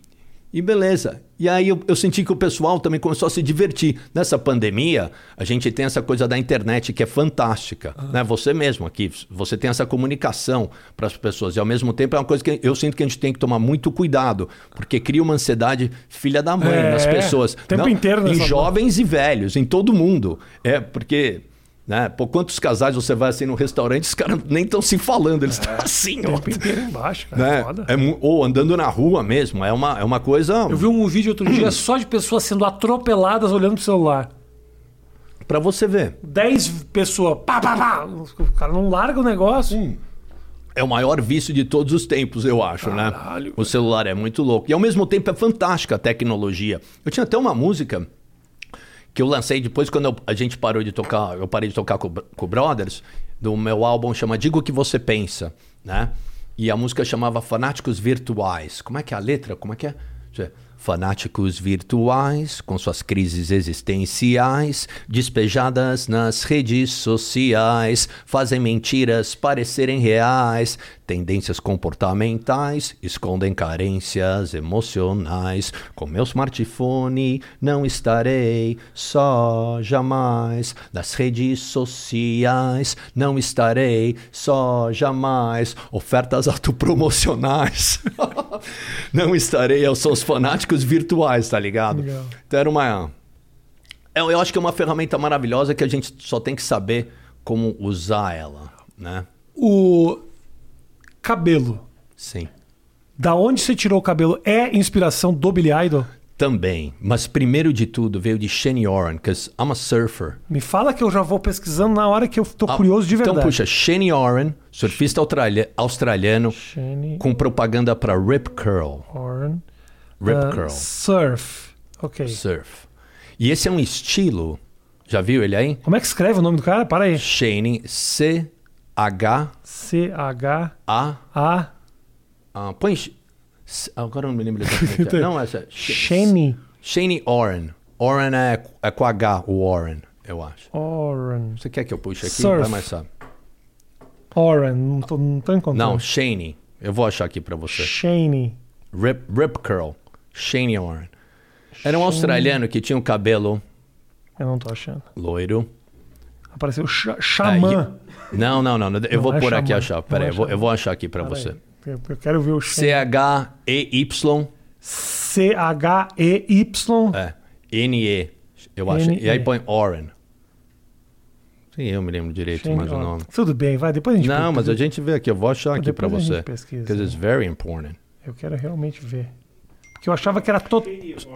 e beleza. E aí eu, eu senti que o pessoal também começou a se divertir. Nessa pandemia, a gente tem essa coisa da internet que é fantástica. Né? Você mesmo aqui, você tem essa comunicação para as pessoas. E ao mesmo tempo é uma coisa que eu sinto que a gente tem que tomar muito cuidado, porque cria uma ansiedade filha da mãe É, nas pessoas. o tempo inteiro Em jovens e velhos, em todo mundo. É, porque. Né? Pô, quantos casais você vai assim no restaurante, os caras nem estão se falando, eles estão assim, O ó. embaixo, cara. Né? Foda. É ou andando na rua mesmo, é uma, é uma coisa Eu vi um vídeo outro dia só de pessoas sendo atropeladas olhando pro celular. pra você ver. 10 pessoas, pá, pá, pá. O cara não larga o negócio. É o maior vício de todos os tempos, eu acho, Caralho, né? O celular é muito louco. E ao mesmo tempo é fantástica a tecnologia. Eu tinha até uma música que eu lancei depois quando eu- a gente parou de tocar, eu parei de tocar com, com o Brothers, do meu álbum chama Diga o que você pensa, né? E a música chamava Fanáticos Virtuais. Como é que é a letra? Como é que é? Fanáticos virtuais, com suas crises existenciais, despejadas nas redes sociais, fazem mentiras parecerem reais, tendências comportamentais, escondem carências emocionais. Com meu smartphone não estarei só, jamais. Nas redes sociais não estarei só, jamais. Ofertas autopromocionais. não estarei, eu sou os fanáticos virtuais, tá ligado? Legal. Então era uma. Eu, eu acho que é uma ferramenta maravilhosa que a gente só tem que saber como usar ela, né? O cabelo. Sim. Da onde você tirou o cabelo? É inspiração do Billy Idol? Também. Mas primeiro de tudo veio de Shane Oren, because I'm a surfer. Me fala que eu já vou pesquisando na hora que eu tô Ah, curioso de verdade. Então puxa, Shane Oren, surfista australia- australiano, Shane com propaganda para Rip Curl. Oren. Rip Ah, Curl. Surf. Ok. Surf. E esse é um estilo. Já viu ele aí? Como é que escreve o nome do cara? Para aí. Shane C-H-A. C-H-A. ah, põe. S- Agora eu não me lembro exatamente. não, essa. Shane. Shane Oren. Warren é, é com H, o Warren, eu acho. Oren. Você quer que eu puxe aqui? Surf. Vai mais sabe. Oren. Não tô, não tô encontrando. Não, Shane. Eu vou achar aqui pra você. Shane. Rip, Rip Curl. Shane Warren. Era um australiano que tinha um cabelo Eu não tô achando. loiro. Apareceu Xa- Xamã. Não, não, não. Eu Não vou é por aqui Xamã. achar. Pera Não aí, é eu eu vou achar aqui pra Pera você. Eu, eu quero ver o. C-H-E-Y. C-H-E-Y. É. N-E. Eu acho. N-E. E aí põe Warren. Sim, eu me lembro direito Shane o Oren. nome. Tudo bem, vai. Depois a gente Não, mas pesquisa. a gente vê aqui. Eu vou achar aqui pra Depois a gente você. Because it's very important. Eu quero realmente ver. Porque eu achava que era todo. Deixa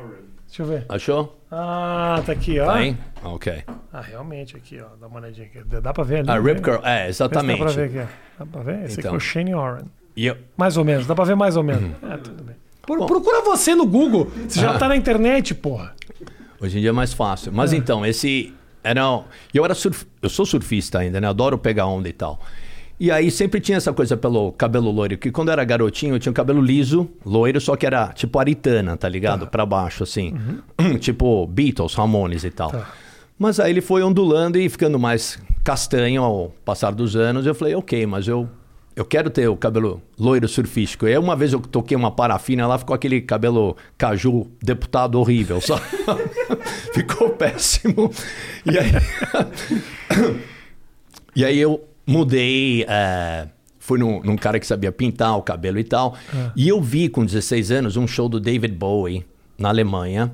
eu ver. Achou? Ah, tá aqui, ó. Tá aí? Ok. Ah, realmente aqui, ó. Dá uma olhadinha aqui. Dá pra ver ali? Ah, né? Rip Curl. É, se Dá pra exatamente. ver aqui. ó. Dá pra ver? Esse aqui Então. é o Shane Oren. E eu, Mais ou menos. Dá pra ver mais ou menos. É, tudo bem. Pro- procura você no Google. Você já Ah. tá na internet, porra. Hoje em dia é mais fácil. Mas então, esse era. Eu era surf... Eu sou surfista ainda, né? Adoro pegar onda e tal. E aí sempre tinha essa coisa pelo cabelo loiro, que quando eu era garotinho eu tinha um cabelo liso, loiro, só que era tipo aritana, tá ligado? Pra baixo, assim. tipo Beatles, Ramones e tal. Tá. Mas aí ele foi ondulando e ficando mais castanho ao passar dos anos. Eu falei, ok, mas eu, eu quero ter o cabelo loiro surfístico. E aí uma vez eu toquei uma parafina lá, ficou aquele cabelo caju deputado horrível. Só... ficou péssimo. E aí... e aí eu mudei... é, Fui num, num cara que sabia pintar o cabelo e tal. E eu vi com 16 anos um show do David Bowie na Alemanha.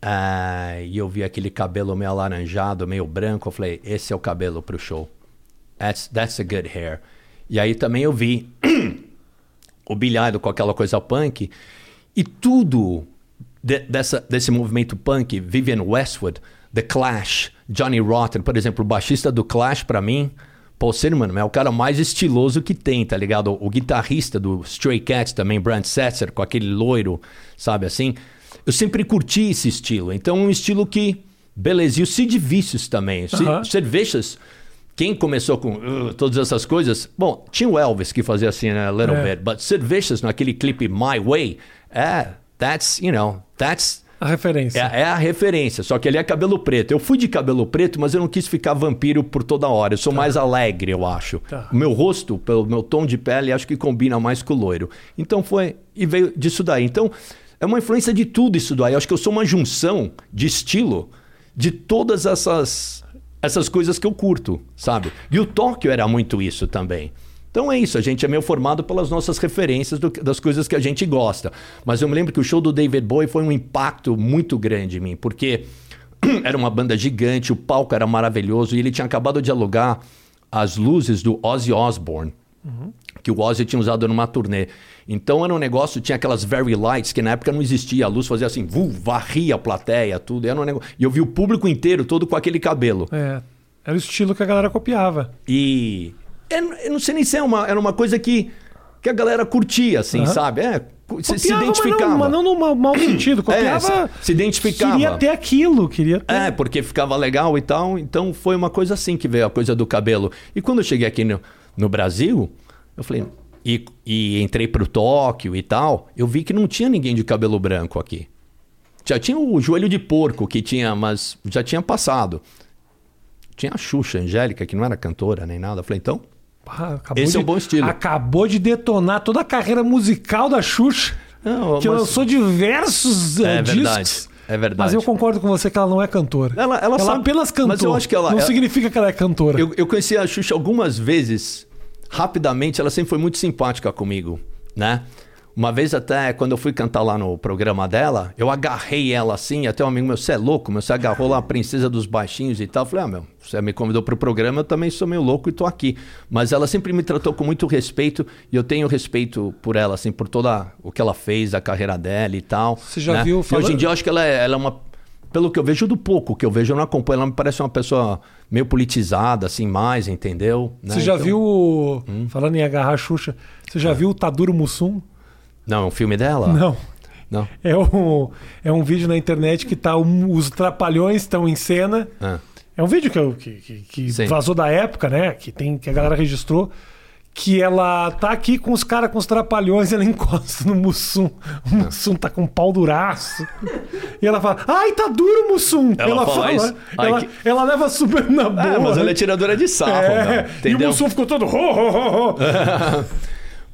Ah, e eu vi aquele cabelo meio alaranjado, meio branco. Eu falei, esse é o cabelo pro show. That's, that's a good hair. E aí também eu vi o Billy Idol com aquela coisa punk. E tudo de- dessa, desse movimento punk, Vivian Westwood, The Clash, Johnny Rotten, por exemplo, o baixista do Clash pra mim, Paul Sirman, é o cara mais estiloso que tem, tá ligado? O, o guitarrista do Stray Cats também, Brand Setzer, com aquele loiro, sabe assim? Eu sempre curti esse estilo. Então, um estilo que, beleza. E o Sid Vicious também. Sid Vicious, quem começou com uh, todas essas coisas? Bom, tinha o Elvis que fazia assim, né? A little É. bit. But Vicious, naquele clipe My Way, é, that's, you know, that's A referência. é, é a referência, só que ele é cabelo preto. Eu fui de cabelo preto, mas eu não quis ficar vampiro por toda hora. Eu sou mais alegre, eu acho. Tá. O meu rosto, pelo meu tom de pele, acho que combina mais com o loiro. Então foi. E veio disso daí. Então, é uma influência de tudo isso daí. Eu acho que eu sou uma junção de estilo de todas essas, essas coisas que eu curto, sabe? E o Tóquio era muito isso também. Então é isso, a gente é meio formado pelas nossas referências do- das coisas que a gente gosta. Mas eu me lembro que o show do David Bowie foi um impacto muito grande em mim, porque era uma banda gigante, o palco era maravilhoso e ele tinha acabado de alugar as luzes do Ozzy Osbourne, que o Ozzy tinha usado numa turnê. Então era um negócio, tinha aquelas very lights que na época não existia, a luz fazia assim, vu, varria a plateia, tudo. Era um negócio... E eu vi o público inteiro todo com aquele cabelo. É. Era o estilo que a galera copiava. E eu eu não sei nem se é uma, era uma coisa que, que a galera curtia, assim, Aham. sabe? É, se, se Copiava, identificava. Mas não, mas não no mau- sentido. Copiava. se- se identificava. Queria ter aquilo. Queria ter. É, porque ficava legal e tal. Então foi uma coisa assim que veio a coisa do cabelo. E quando eu cheguei aqui no, no Brasil, eu falei. E, e entrei pro Tóquio e tal, eu vi que não tinha ninguém de cabelo branco aqui. Já tinha o joelho de porco que tinha, mas já tinha passado. Tinha a Xuxa Angélica, que não era cantora nem nada. Eu falei, então, Acabou Esse de, é um bom estilo. Acabou de detonar toda a carreira musical da Xuxa, Não, que mas- lançou diversos É verdade. discos. É verdade. Mas eu concordo com você que ela não é cantora. Ela- ela sabe- apenas cantou. mas eu acho que ela- não ela- significa que ela é cantora. Eu, eu conheci a Xuxa algumas vezes, rapidamente, ela sempre foi muito simpática comigo, né? Uma vez até, quando eu fui cantar lá no programa dela, eu agarrei ela assim, até um amigo meu, você é louco, meu, você agarrou lá a princesa dos baixinhos e tal. Eu falei, ah, meu, você me convidou pro programa, eu também sou meio louco e tô aqui. Mas ela sempre me tratou com muito respeito, e eu tenho respeito por ela, assim, por toda o que ela fez, a carreira dela e tal. Você já né? viu E hoje falando- em dia eu acho que ela é, ela é uma pelo que eu vejo do pouco que eu vejo, eu não acompanho. Ela me parece uma pessoa meio politizada, assim, mais, entendeu? Né? Você já Então- viu, o- Hum? falando em agarrar a Xuxa, você já viu o Taduro Mussum? Não, é um filme dela? Não. Não. É um, é um vídeo na internet que tá um- os trapalhões estão em cena. Ah. É um vídeo que, eu- que, que- que vazou da época, né? Que, tem, que a galera registrou. que ela tá aqui com os caras com os trapalhões, ela encosta no Mussum. O Mussum tá com um pau duraço. E ela fala: Ai, tá duro, Mussum. Ela fala isso? Ai, ela, que- ela leva super na boa. É, mas ela é tiradora de sarro, É, meu, E o? Mussum ficou todo. Ho, ho, ho, ho.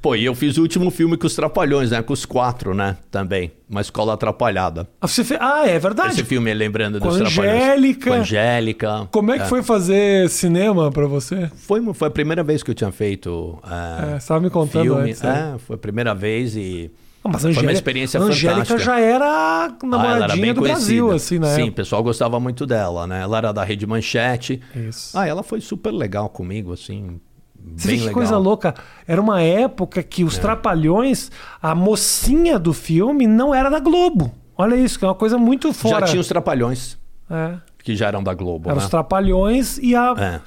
Pô, e eu fiz o último filme com os Trapalhões, né? Com os quatro, né? Também. Uma escola atrapalhada. Ah, você fez- ah, é verdade. Esse filme, lembrando Com dos a Trapalhões. Angélica. Com Angélica. Como é que foi fazer cinema pra você? Foi, foi a primeira vez que eu tinha feito é, É, você tava me contando filme. antes. né? É, foi a primeira vez e... Ah, Mas a Foi uma Angélica, experiência Angélica fantástica. já era Ah, namoradinha bem do conhecida. Brasil, assim, né? Sim, o pessoal gostava muito dela, né? Ela era da Rede Manchete. Isso. Ah, ela foi super legal comigo, assim. Você bem vê que legal. É. coisa louca. Era uma época que os Trapalhões, a mocinha do filme não era da Globo. Olha isso, que é uma coisa muito fora. Já tinha os Trapalhões, É. que já eram da Globo, Eram né? os Trapalhões e a, É.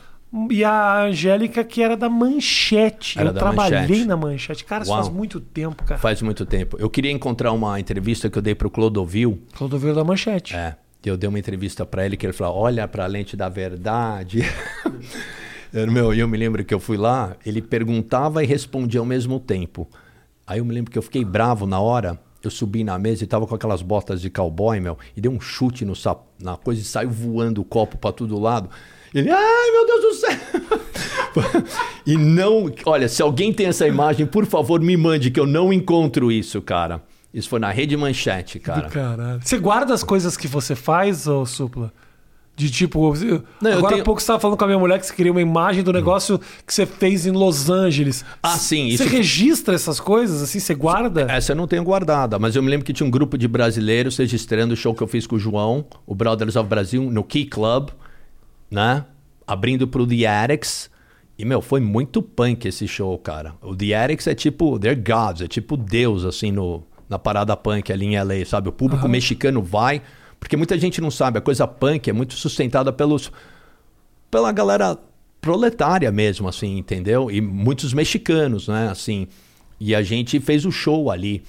e a Angélica, que era da Manchete. Era Eu da trabalhei Manchete. na Manchete. Cara, isso Uau. faz muito tempo, cara. Faz muito tempo. Eu queria encontrar uma entrevista que eu dei pro Clodovil. Clodovil da Manchete. É. Eu dei uma entrevista pra ele que ele falou: olha pra lente da verdade. Eu, Meu, eu me lembro que eu fui lá, ele perguntava e respondia ao mesmo tempo. Aí eu me lembro que eu fiquei bravo na hora. Eu subi na mesa e tava com aquelas botas de cowboy, meu, e dei um chute no sap... na coisa e saiu voando o copo pra todo lado. Ele, ai meu Deus do céu! e não, olha, se alguém tem essa imagem, por favor, me mande que eu não encontro isso, cara. Isso foi na Rede Manchete, cara. Do caralho. Você guarda as coisas que você faz, ô Supla? De tipo. Não, eu agora tenho- há pouco você estava falando com a minha mulher que você queria uma imagem do negócio que você fez em Los Angeles. Ah, sim, Você isso- registra essas coisas, assim? Você guarda? Essa eu não tenho guardada, mas eu me lembro que tinha um grupo de brasileiros registrando o show que eu fiz com o João, o Brothers of Brasil, no Key Club, né? Abrindo pro The Addicts. E, meu, foi muito punk esse show, cara. O The Addicts é tipo, they're gods, é tipo Deus, assim, no, na parada punk ali em LA, sabe? O público mexicano vai, porque muita gente não sabe, a coisa punk é muito sustentada pelos pela galera proletária mesmo, assim, entendeu? E muitos mexicanos, né, assim. E a gente fez o show ali.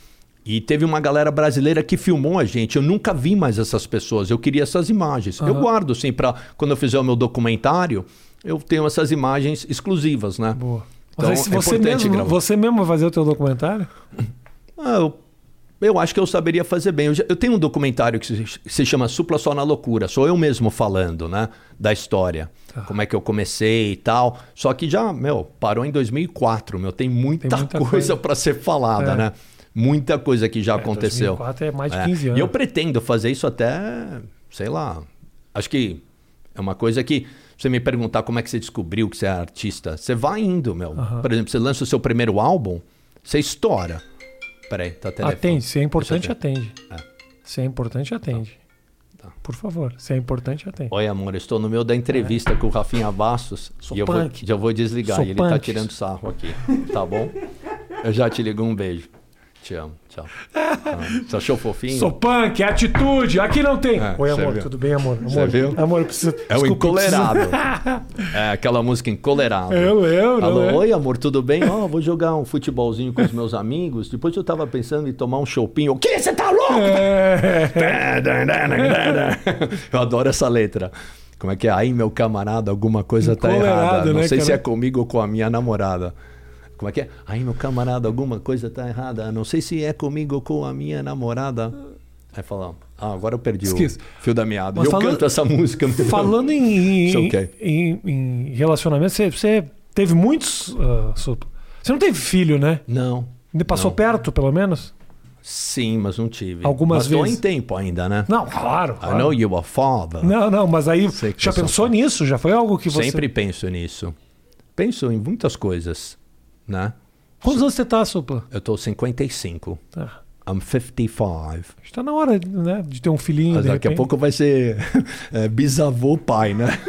E teve uma galera brasileira que filmou a gente. Eu nunca vi mais essas pessoas. Eu queria essas imagens. Eu guardo, assim, para quando eu fizer o meu documentário, eu tenho essas imagens exclusivas, né? Boa. Então, Mas aí, é você, importante mesmo, gravar. você mesmo vai fazer o teu documentário? Ah, eu, eu acho que eu saberia fazer bem. Eu, já- eu tenho um documentário que se, se chama Supla Só na Loucura. Sou eu mesmo falando, né? Da história. Tá. Como é que eu comecei e tal. Só que já, meu, parou em 2004, meu. Tem muita, Tem muita coisa coisa. para ser falada, É. né? Muita coisa que já É, aconteceu. 2004 é mais de É. 15 anos. E eu pretendo fazer isso até, sei lá. Acho que é uma coisa que você me perguntar como é que você descobriu que você é artista, você vai indo, meu. Por exemplo, você lança o seu primeiro álbum, você estoura. Peraí, tá telefone. Atende. Se é importante, atende. É. Se é importante, atende. Tá. Por favor. Se é importante, atende. Oi, amor, eu estou no meio da entrevista com o Rafinha Bastos Sou e eu vou, punk. já vou desligar. Sou e ele tá punk. tirando sarro aqui, tá bom? Eu já te ligo, um beijo. Te amo, tchau. Ah, Você achou fofinho? Sou punk, é atitude. Aqui não tem. É, Oi, amor, viu? tudo bem, amor? amor Você viu? Amor, eu preciso. É o desculpa, eu preciso- encolerado. é aquela música encolerado. Eu lembro, Alô, eu lembro. oi amor, tudo bem? Ó, vou jogar um futebolzinho com os meus amigos. Depois eu tava pensando em tomar um choppinho. O que? Você tá louco? É. eu adoro essa letra. Como é que é? Aí, meu camarada, alguma coisa tá Encolerado, errada. Não né, sei se cara? é comigo ou com a minha namorada. Como é que é? Aí, meu camarada, alguma coisa tá errada. Não sei se é comigo ou com a minha namorada. Aí fala, ah, agora eu perdi Esquece. o fio da meada. Mas eu falando- canto essa música. Falando em, Isso em, ok. em, em relacionamento, você, você teve muitos. Supla? Você não teve filho, né? Não. Ainda Passou Não. perto, pelo menos? Sim, mas não tive. Algumas mas vezes. em tempo ainda, né? Não, claro. I claro. know you are father. Não, não, mas aí já sou pensou nisso? Já foi algo que você. Sempre penso nisso. Penso em muitas coisas, né? Quantos anos você tá, Supla? Eu tô 55. Tá. I'm 55. Está na hora né, de ter um filhinho. Mas daqui a repente. pouco vai ser é, bisavô pai, né?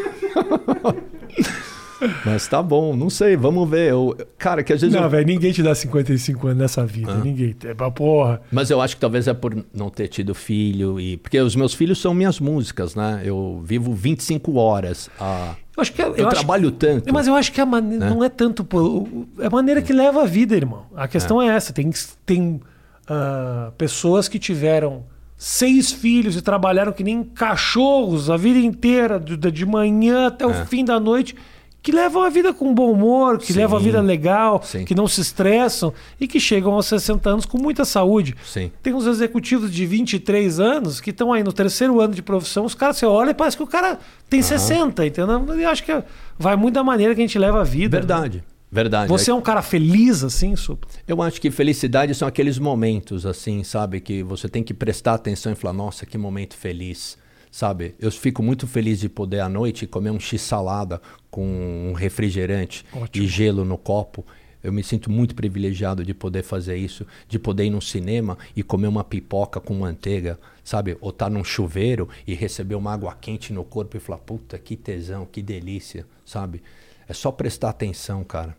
Mas tá bom, não sei, vamos ver. Eu, cara, que às vezes. Não, eu- velho, ninguém te dá 55 anos nessa vida. Ninguém. É pra porra. Mas eu acho que talvez é por não ter tido filho e. Porque os meus filhos são minhas músicas, né? Eu vivo 25 horas. A... Eu acho que é- eu, Eu, acho- trabalho tanto. Mas eu acho que a mane... Né? não é tanto. por- É a maneira que leva a vida, irmão. A questão é, essa. Tem, tem ah, pessoas que tiveram seis filhos e trabalharam que nem cachorros a vida inteira, de, de manhã até o É. fim da noite, que levam a vida com bom humor, que Sim. levam a vida legal, Sim. que não se estressam e que chegam aos 60 anos com muita saúde. Sim. Tem uns executivos de 23 anos que estão aí no terceiro ano de profissão, os caras, você olha e parece que o cara tem 60, entendeu? Eu acho que vai muito da maneira que a gente leva a vida. né? Verdade. Verdade. Você é um cara feliz assim, Supa? Eu acho que felicidade são aqueles momentos, assim, sabe? Que você tem que prestar atenção e falar, nossa, que momento feliz, sabe? Eu fico muito feliz de poder à noite comer um x-salada com um refrigerante Ótimo. e gelo no copo. Eu me sinto muito privilegiado de poder fazer isso, de poder ir no cinema e comer uma pipoca com manteiga, sabe? Ou estar num chuveiro e receber uma água quente no corpo e falar, puta, que tesão, que delícia, sabe? É só prestar atenção, cara,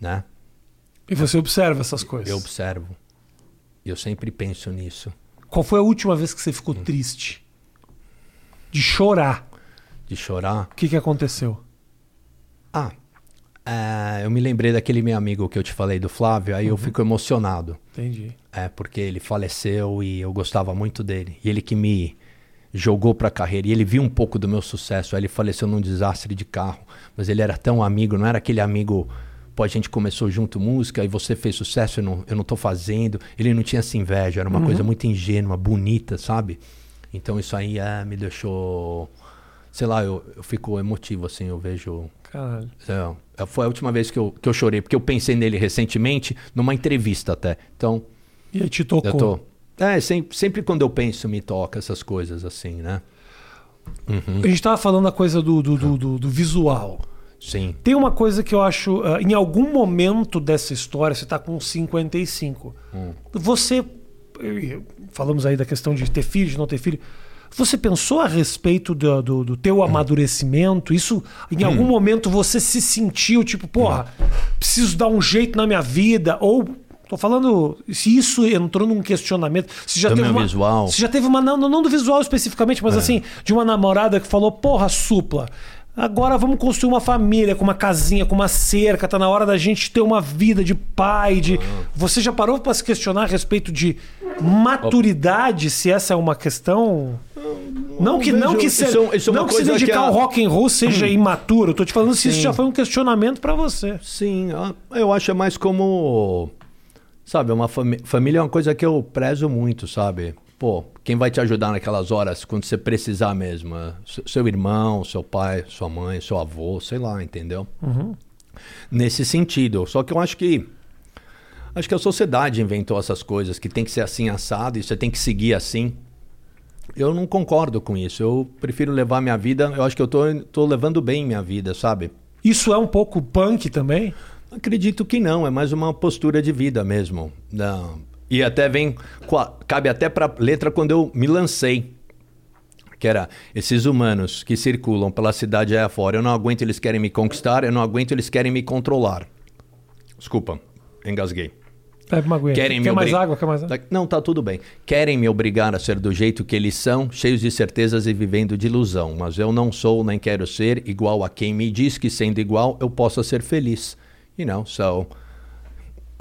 né? E você observa essas coisas. Eu observo. Eu sempre penso nisso. Qual foi a última vez que você ficou Hum. triste? De chorar. De chorar. O que, que aconteceu? Ah, é, eu me lembrei daquele meu amigo que eu te falei, do Flávio, aí eu fico emocionado. Entendi. É, porque ele faleceu e eu gostava muito dele. E ele que me jogou pra carreira. E ele viu um pouco do meu sucesso. Aí ele faleceu num desastre de carro. Mas ele era tão amigo, não era aquele amigo. Pô, a gente começou junto música e você fez sucesso, eu não, eu não tô fazendo. Ele não tinha essa inveja, era uma coisa muito ingênua, bonita, sabe? Então isso aí é, me deixou. Sei lá, eu, eu fico emotivo, assim, eu vejo. Caralho. É, foi a última vez que eu, que eu chorei, porque eu pensei nele recentemente, numa entrevista até. Então, E aí te tocou. eu tô. É, sempre, sempre quando eu penso, me toca essas coisas assim, né? A gente tava falando da coisa do, do, do, do- do visual. Sim. Tem uma coisa que eu acho, ah, em algum momento dessa história, você tá com 55. Hum. Você, falamos aí da questão de ter filho, de não ter filho. Você pensou a respeito do, do, do Hum. teu amadurecimento? Isso, em algum momento você se sentiu tipo, porra, preciso dar um jeito na minha vida? Ou, tô falando, se isso entrou num questionamento, se já teve uma, visual. se já teve uma, não, não do visual especificamente, É. mas assim, de uma namorada que falou, porra, supla. Agora vamos construir uma família com uma casinha, com uma cerca. Tá na hora da gente ter uma vida de pai, de. Você já parou para se questionar a respeito de maturidade, se essa é uma questão? Não que não que, se, isso é- isso é uma não que se dedicar que a- ao rock and roll seja imaturo. Eu tô te falando se isso Sim. já foi um questionamento para você. Sim, ah, eu acho é mais como. Sabe, uma fami- família é uma coisa que eu prezo muito, sabe? Pô, quem vai te ajudar naquelas horas quando você precisar mesmo? É seu- irmão, seu pai, sua mãe, seu avô, sei lá, entendeu? Nesse sentido. Só que eu acho que. Acho que a sociedade inventou essas coisas, que tem que ser assim assado e você tem que seguir assim. Eu não concordo com isso. Eu prefiro levar minha vida. Eu acho que eu tô, tô levando bem minha vida, sabe? Isso é um pouco punk também? Acredito que não, é mais uma postura de vida mesmo. Não. E até vem, cabe até para letra quando eu me lancei. Que era esses humanos que circulam pela cidade aí afora. Eu não aguento, eles querem me conquistar. Eu não aguento, eles querem me controlar. Desculpa, engasguei. Bebe uma aguinha. Querem Quer me mais água? Quer mais água? Tá- Não, tá tudo bem. Querem me obrigar a ser do jeito que eles são, cheios de certezas e vivendo de ilusão. Mas eu não sou nem quero ser igual a quem me diz que sendo igual eu possa ser feliz. You know, so.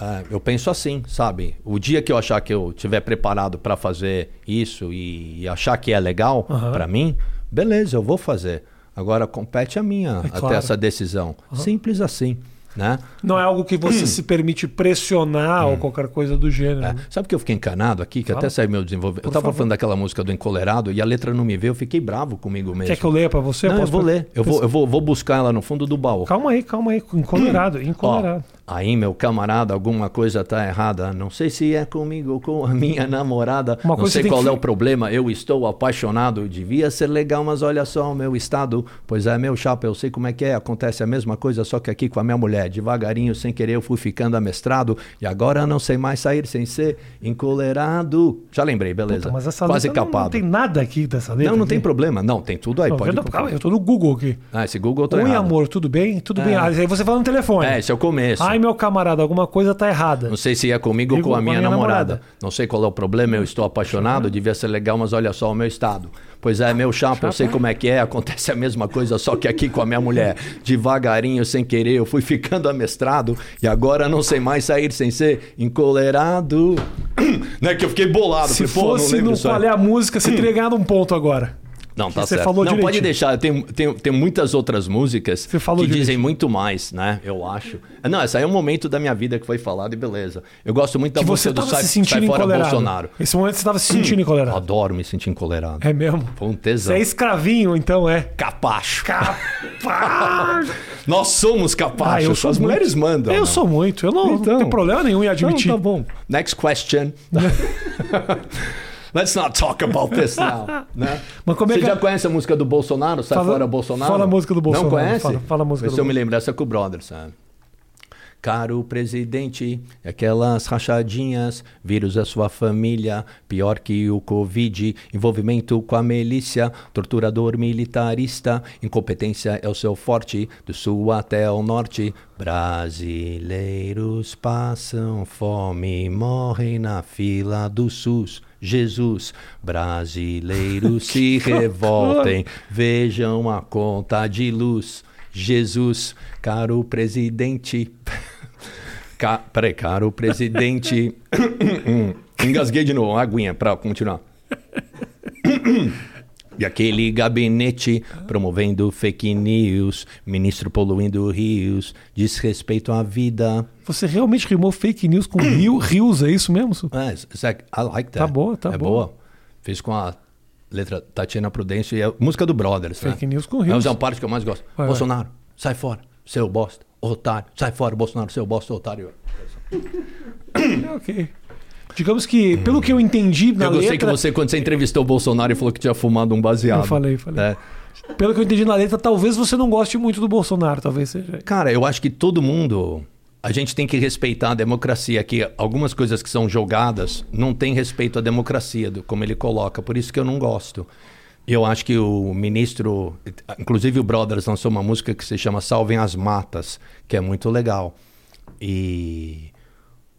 Ah, eu penso assim, sabe? O dia que eu achar que eu estiver preparado para fazer isso e, e achar que é legal Aham. pra mim, beleza, eu vou fazer. Agora compete a minha até claro. essa decisão. Simples assim, né? Não é algo que você se permite pressionar Hum. ou qualquer coisa do gênero. É, né? Sabe que eu fiquei encanado aqui, que Fala. até saiu meu desenvolvimento. Eu Por tava favor. falando daquela música do Encolerado e a letra não me veio, eu fiquei bravo comigo mesmo. Quer que eu leia pra você? Não, eu posso vou ler. Eu vou, eu vou, vou buscar ela no fundo do baú. Calma aí, calma aí. Encolerado, Ó, encolerado. aí, meu camarada, alguma coisa tá errada. Não sei se é comigo ou com a minha namorada. Uma não sei qual que é o problema. Eu estou apaixonado. Devia ser legal, mas olha só o meu estado. Pois é, meu chapa, eu sei como é que é. Acontece a mesma coisa, só que aqui com a minha mulher. Devagarinho, sem querer, eu fui ficando amestrado. E agora não sei mais sair sem ser encolerado. Já lembrei, beleza. Puta, mas essa Quase letra não- capado. Não, tem nada aqui dessa letra. Não, não aqui. tem problema. Não, tem tudo aí. Não, pode vendo- calma eu tô no Google aqui. Ah, esse Google tá Oi, errado. amor, tudo bem? Tudo bem. É. Ah, Aí você fala no telefone. É, esse é o começo. Ai, meu camarada, alguma coisa tá errada. Não sei se é comigo ou Digo com a minha, namorada. namorada. Não sei qual é o problema, eu estou apaixonado, devia ser legal, mas olha só o meu estado. Pois é, meu chapa, eu sei como é que é, acontece a mesma coisa, só que aqui com a minha mulher. Devagarinho, sem querer, eu fui ficando amestrado e agora não sei mais sair sem ser encolerado. né, que eu fiquei bolado. Se falei, não fosse isso aí. qual é a música, você teria ganhado um ponto agora. Não, tá Você certo. falou não, pode direitinho. deixar. Tem, tem, tem muitas outras músicas Você que dizem direitinho. muito mais, né? Eu acho. Não, esse aí é um momento da minha vida que foi falado e beleza. Eu gosto muito da Que você música do Sai, se Sai Fora encolerado. Bolsonaro. Esse momento você tava se sentindo Eu encolerado. adoro me sentir encolerado. É mesmo? Foi um Você tesão. é escravinho, então é. Capacho. Capaz! Nós somos Ah, capachos. eu sou As muito. mulheres mandam. Eu não. sou muito. Eu não, Então. não tenho problema nenhum em admitir. Então, tá bom. Next question. Let's not talk about this now. Né? Mas como é Você que- já conhece a música do Bolsonaro? Sai Fala- fora Bolsonaro? fala a música do Bolsonaro, Não conhece? fala- fala a música Vê do se eu me lembro. Essa é com o Brothers. sabe? Caro presidente, aquelas rachadinhas, vírus é sua família, pior que o Covid, envolvimento com a milícia, torturador militarista, incompetência é o seu forte, do sul até o norte. Brasileiros passam fome, morrem na fila do SUS. Jesus, brasileiros se revoltem, vejam a conta de luz. Jesus, caro presidente. Ca... Peraí, caro presidente. Engasguei de novo, aguinha para continuar. E aquele gabinete promovendo fake news, ministro poluindo rios, desrespeito à vida. Você realmente rimou fake news com rio, rios, é isso mesmo? É, Zach, I like that. Tá boa, tá é boa. boa. Fiz com a letra Tatiana Prudêncio e a música do Brothers. Fake né? news com É rios. uma parte que eu mais gosto. Vai, Bolsonaro, sai fora, seu bosta, otário. Sai fora, Bolsonaro, seu bosta, otário. É, ok. Digamos que, pelo que eu entendi na eu gostei letra... que você, quando você entrevistou o Bolsonaro, e falou que tinha fumado um baseado. Eu falei, falei. É. Pelo que eu entendi na letra, talvez você não goste muito do Bolsonaro, talvez seja. Cara, eu acho que todo mundo. A gente tem que respeitar a democracia, que algumas coisas que são jogadas não tem respeito à democracia, como ele coloca. Por isso que eu não gosto. Eu acho que o ministro. Inclusive o Brothers lançou uma música que se chama Salvem as Matas, que é muito legal. E.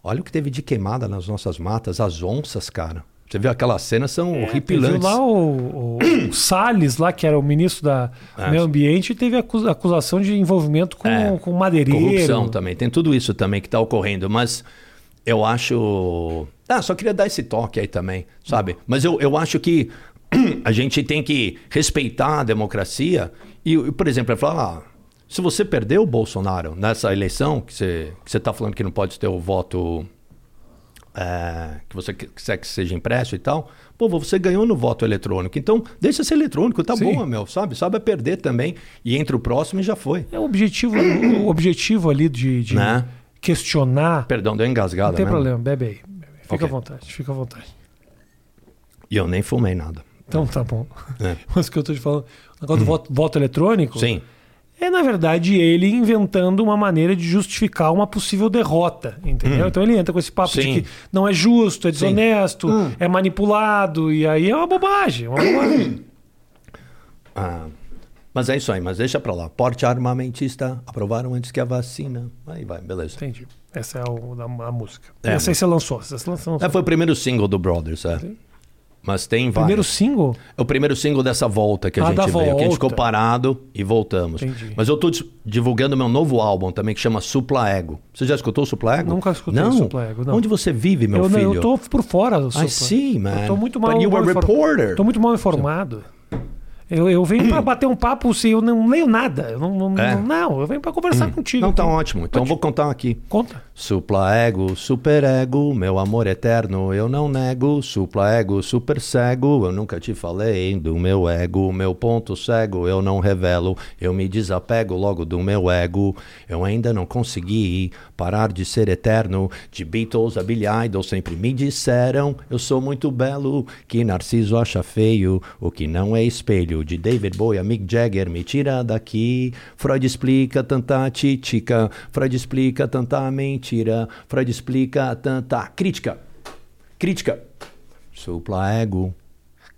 Olha o que teve de queimada nas nossas matas, as onças, cara. Você viu aquelas cenas, são Teve horripilantes. lá o, o, o Salles, lá, que era o ministro da É. Meio Ambiente, teve acu- acusação de envolvimento com, É. com madeireiro. Corrupção também, tem tudo isso também que está ocorrendo, mas eu acho. Ah, só queria dar esse toque aí também, sabe? Mas eu, eu acho que a gente tem que respeitar a democracia e, por exemplo, é falar. ah, se você perdeu o Bolsonaro nessa eleição, que você que está falando que não pode ter o voto é, que você quiser que seja impresso e tal, pô, você ganhou no voto eletrônico. Então, deixa ser eletrônico, tá Sim. bom, meu, sabe? Sabe a perder também. E entre o próximo e já foi. É o objetivo, o objetivo ali de, de Né? questionar. Perdão, deu engasgada Não tem mesmo. problema, bebe aí. bebe. Fica Ok. à vontade, fica à vontade. E eu nem fumei nada. Então tá bom. É. Mas o que eu tô te falando, o negócio do voto, voto eletrônico Sim. É, na verdade, ele inventando uma maneira de justificar uma possível derrota, entendeu? Então ele entra com esse papo Hum. Sim. de que não é justo, é desonesto, é manipulado, e aí é uma bobagem. é Uma bobagem. Ah, mas é isso aí, mas deixa pra lá. Porte armamentista, aprovaram antes que a vacina. Aí vai, beleza. Entendi. Essa é o, a, a música. É, Essa aí você lançou. Essa você lançou. É, foi o primeiro single do Brothers, é. Mas tem vários. Primeiro single? É o primeiro single dessa volta que a Ah, gente veio. Que a gente volta. ficou parado e voltamos. Entendi. Mas eu dis- divulgando meu novo álbum também, que chama Supla Ego. Você já escutou o Supla Ego? Nunca escutei não? o Supla Ego, não. Onde você vive, meu eu, não, filho? eu tô por fora do I Supla. see, man. Eu tô muito mal, But you were reporter. Tô muito mal informado. Eu, eu venho pra bater um papo se eu não leio nada. Eu não, não, É? não, eu venho pra conversar contigo. Não, tá ótimo. Então eu vou contar aqui. Conta. Supla ego, super ego, meu amor eterno, eu não nego. Supla ego, super cego, eu nunca te falei do meu ego, meu ponto cego, eu não revelo. Eu me desapego logo do meu ego. Eu ainda não consegui parar de ser eterno. De Beatles a Billy Idol sempre me disseram, eu sou muito belo, que Narciso acha feio, o que não é espelho. De David Bowie a Mick Jagger, me tira daqui. Freud explica tanta títica, Freud explica tanta mentira, Freud explica tanta crítica. Crítica. Supla ego.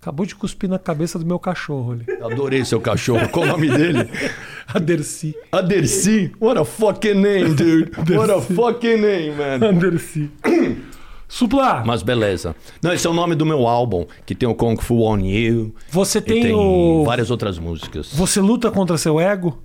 Acabou de cuspir na cabeça do meu cachorro ali. Adorei seu cachorro. Qual o nome dele? A Dercy. Aderci. What a fucking name, dude. What a fucking name, man. A Dercy. Supla, Mas beleza. Não, esse é o nome do meu álbum, que tem o Kung Fu On You. você E tem, tem o... várias outras músicas. Você luta contra seu ego?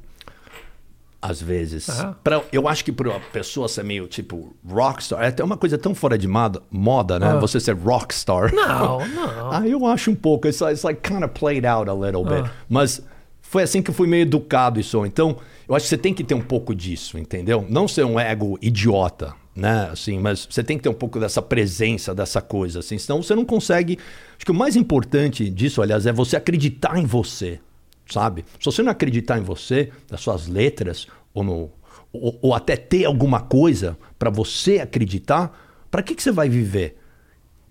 Às vezes. Ah. Pra- eu acho que para uma pessoa ser meio tipo rockstar, é até uma coisa tão fora de moda, moda né? Ah. Você ser rockstar. Não, não. Ah, eu acho um pouco. It's, it's like kind of played out a little bit. Ah. Mas foi assim que eu fui meio educado isso. Então, eu acho que você tem que ter um pouco disso, entendeu? Não ser um ego idiota, né? Assim, mas você tem que ter um pouco dessa presença, dessa coisa, assim. Senão você não consegue... Acho que o mais importante disso, aliás, é você acreditar em você, sabe? Se você não acreditar em você, nas suas letras, ou, no, ou, ou até ter alguma coisa para você acreditar, para que, que você vai viver?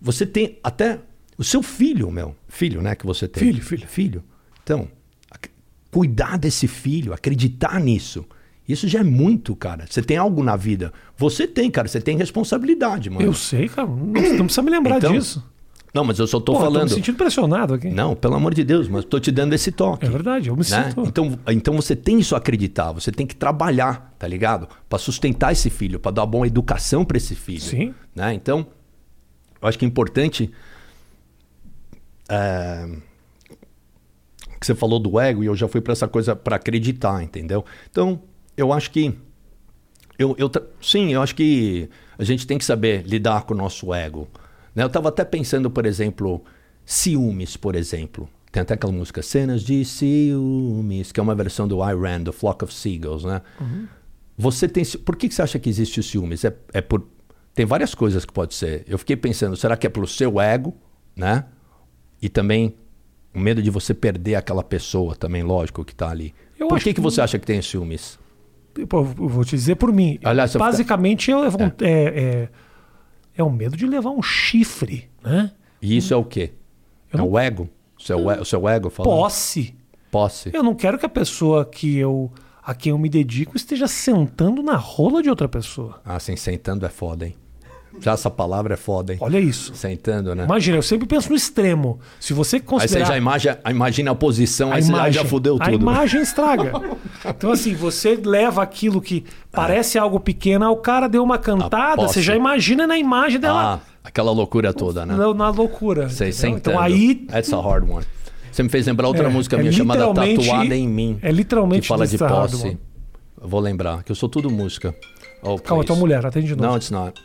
Você tem até o seu filho, meu. Filho, né? Que você tem. Filho, filho. Filho. Então, cuidar desse filho, acreditar nisso. Isso já é muito, cara. Você tem algo na vida. Você tem, cara. Você tem responsabilidade, mano. Eu sei, cara. Não, não precisa me lembrar Então, disso. Não, mas eu só tô Pô, Tô falando. me sentindo pressionado aqui. Não, pelo amor de Deus, mas tô te dando esse toque. É verdade, eu me né? sinto. Então, então você tem isso a acreditar, você tem que trabalhar, tá ligado? Pra sustentar esse filho, pra dar uma boa educação pra esse filho. Sim. Né? Então, eu acho que é importante. é, que você falou do ego e eu já fui pra essa coisa pra acreditar, entendeu? Então, eu acho que eu, eu sim, eu acho que a gente tem que saber lidar com o nosso ego. Né? Eu estava até pensando, por exemplo, ciúmes, por exemplo. Tem até aquela música Cenas de Ciúmes, que é uma versão do I Ran, do Flock of Seagulls, né? Você tem. Por que que você acha que existe o ciúmes? É, é por. Tem várias coisas que pode ser. Eu fiquei pensando, será que é pelo seu ego, né? E também o medo de você perder aquela pessoa também, lógico, que está ali. Eu por que, que que- você acha que tem ciúmes? Eu vou te dizer por mim. Aliás, Basicamente, é, é, é, é o medo de levar um chifre, né? E isso é o quê? Eu é não- o ego? O seu, o seu ego falando? Posse. Posse. Eu não quero que a pessoa que eu, a quem eu me dedico esteja sentando na rola de outra pessoa. Ah, sim, sentando é foda, hein? Já essa palavra é foda, hein? Olha isso. Sentando, né? Imagina, eu sempre penso no extremo. Se você Aí você considerar já imagina, imagina a posição, a aí você imagem, já fudeu a tudo. imagem estraga. Então assim, você leva aquilo que parece algo pequeno, o cara deu uma cantada, posse. você já imagina na imagem dela Ah, aquela loucura toda, né? na, na loucura. Você entendeu? sentando. Então aí That's a hard one. Você me fez lembrar outra É, música é minha chamada literalmente- Tatuada em Mim. é literalmente Que fala de posse. vou lembrar, que eu sou tudo música. Oh, Calma, please. tua mulher, atende de novo, No, it's not.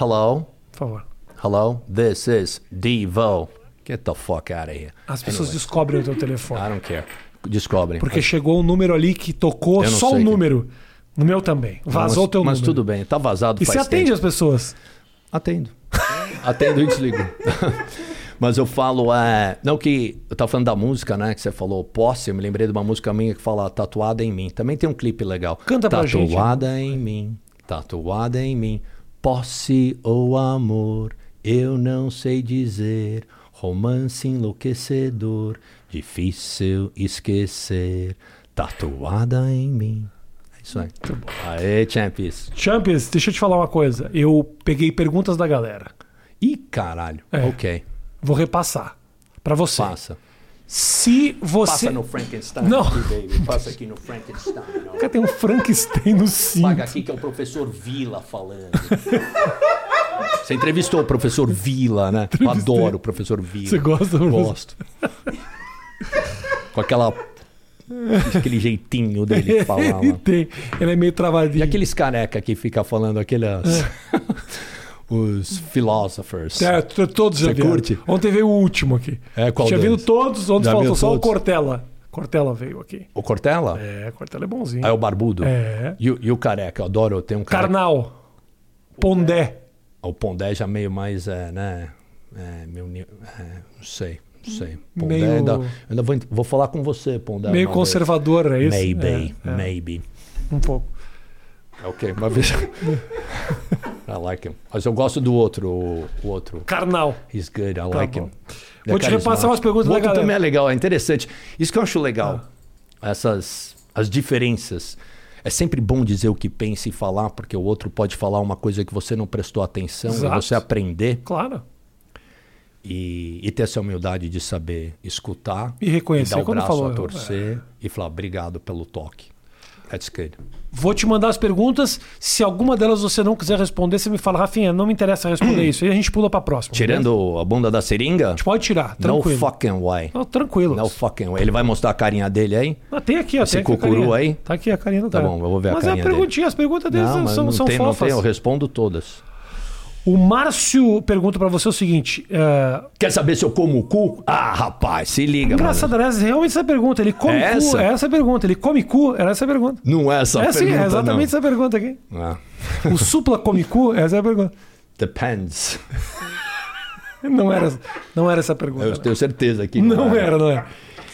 Hello? por favor. Hello? This is Devo. Get the fuck out of here. As pessoas Anyway, descobrem o teu telefone. I don't care. Descobrem. Porque chegou um número ali que tocou não só o que- número. No meu também. Vazou mas, o teu Mas número. tudo bem, tá vazado E você atende tempo. as pessoas. Atendo. Atendo e desligo. Mas eu falo, é. Não, que. Eu tava falando da música, né? Que você falou posse. Eu me lembrei de uma música minha que fala Tatuada em mim. Também tem um clipe legal. Canta pra gente. Tatuada em mim. Tatuada em mim. Posse ou amor. Eu não sei dizer. Romance enlouquecedor. Difícil esquecer. Tatuada em mim. É isso aí. Aê, champions. Champions, deixa eu te falar uma coisa. Eu peguei perguntas da galera. Ih, caralho. É. Ok. Vou repassar. Pra você. Passa. Se você. Passa no Frankenstein Não. aqui, baby. Passa aqui no Frankenstein. ó. Cara, tem um Frankenstein no cinto. Paga aqui que é o professor Vila falando. Você entrevistou o professor Vila, né? Eu adoro o professor Vila. Você gosta do Gosto. Com aquela... Aquele jeitinho dele de falar Ele tem. Ele é meio travadinho. E aqueles careca que fica falando aqueles... Os philosophers. É, todos já Você vieram. curte? Ontem veio o último aqui. É, qual Tinha deles? vindo todos, ontem Já faltou viu só o todos? Cortella. Cortella veio aqui. O Cortella? É, Cortella é bonzinho. Ah, é o barbudo? É. E, o- e o careca? Eu adoro. Tem um careca... Karnal. Pondé. O Pondé já meio mais, é, né? É, meu, ni- é, não sei, não sei. Pondé Meio- ainda, ainda vou, vou falar com você, Pondé. Meio uma conservador, é vez. isso? Maybe, É, é, maybe. Um pouco. Ok, uma vez. I like him. Mas eu gosto do outro, o, o outro. Karnal. He's good, I Tá like bom. him. Vou te repassar umas perguntas o da outro galera. também é legal, é interessante. Isso que eu acho legal. Ah. Essas as diferenças. É sempre bom dizer o que pensa e falar, porque o outro pode falar uma coisa que você não prestou atenção Exato. e você aprender. Claro. E, e ter essa humildade de saber escutar E reconhecer dar o quando braço falou. a torcer e falar obrigado pelo toque. Vou te mandar as perguntas. Se alguma delas você não quiser responder, você me fala, Rafinha, não me interessa responder isso. E a gente pula pra próxima. beleza? Tirando a bunda da seringa? A gente pode tirar, No tranquilo. fucking way. Não, tranquilo. No fucking way. Ele vai mostrar a carinha dele aí? Ah, tem aqui, ó. Esse tem a cucuru aí? Tá aqui a carinha do Tá cara. bom, eu vou ver a Mas é carinha a perguntinha, as perguntas deles Não, são, não, são tem, não fofas. tem, eu respondo todas. O Márcio pergunta pra você o seguinte: é, Quer saber se eu como o cu? Ah, rapaz, se liga, engraçado, mano. era realmente essa pergunta. Ele come É cu? essa? É essa pergunta. Ele come cu? Era essa pergunta. Não é essa é sim, pergunta, é exatamente essa pergunta aqui. não. Ah, O supla come cu? Essa é a pergunta. depends. Não era, não era essa pergunta. Eu tenho certeza que Não era, não era.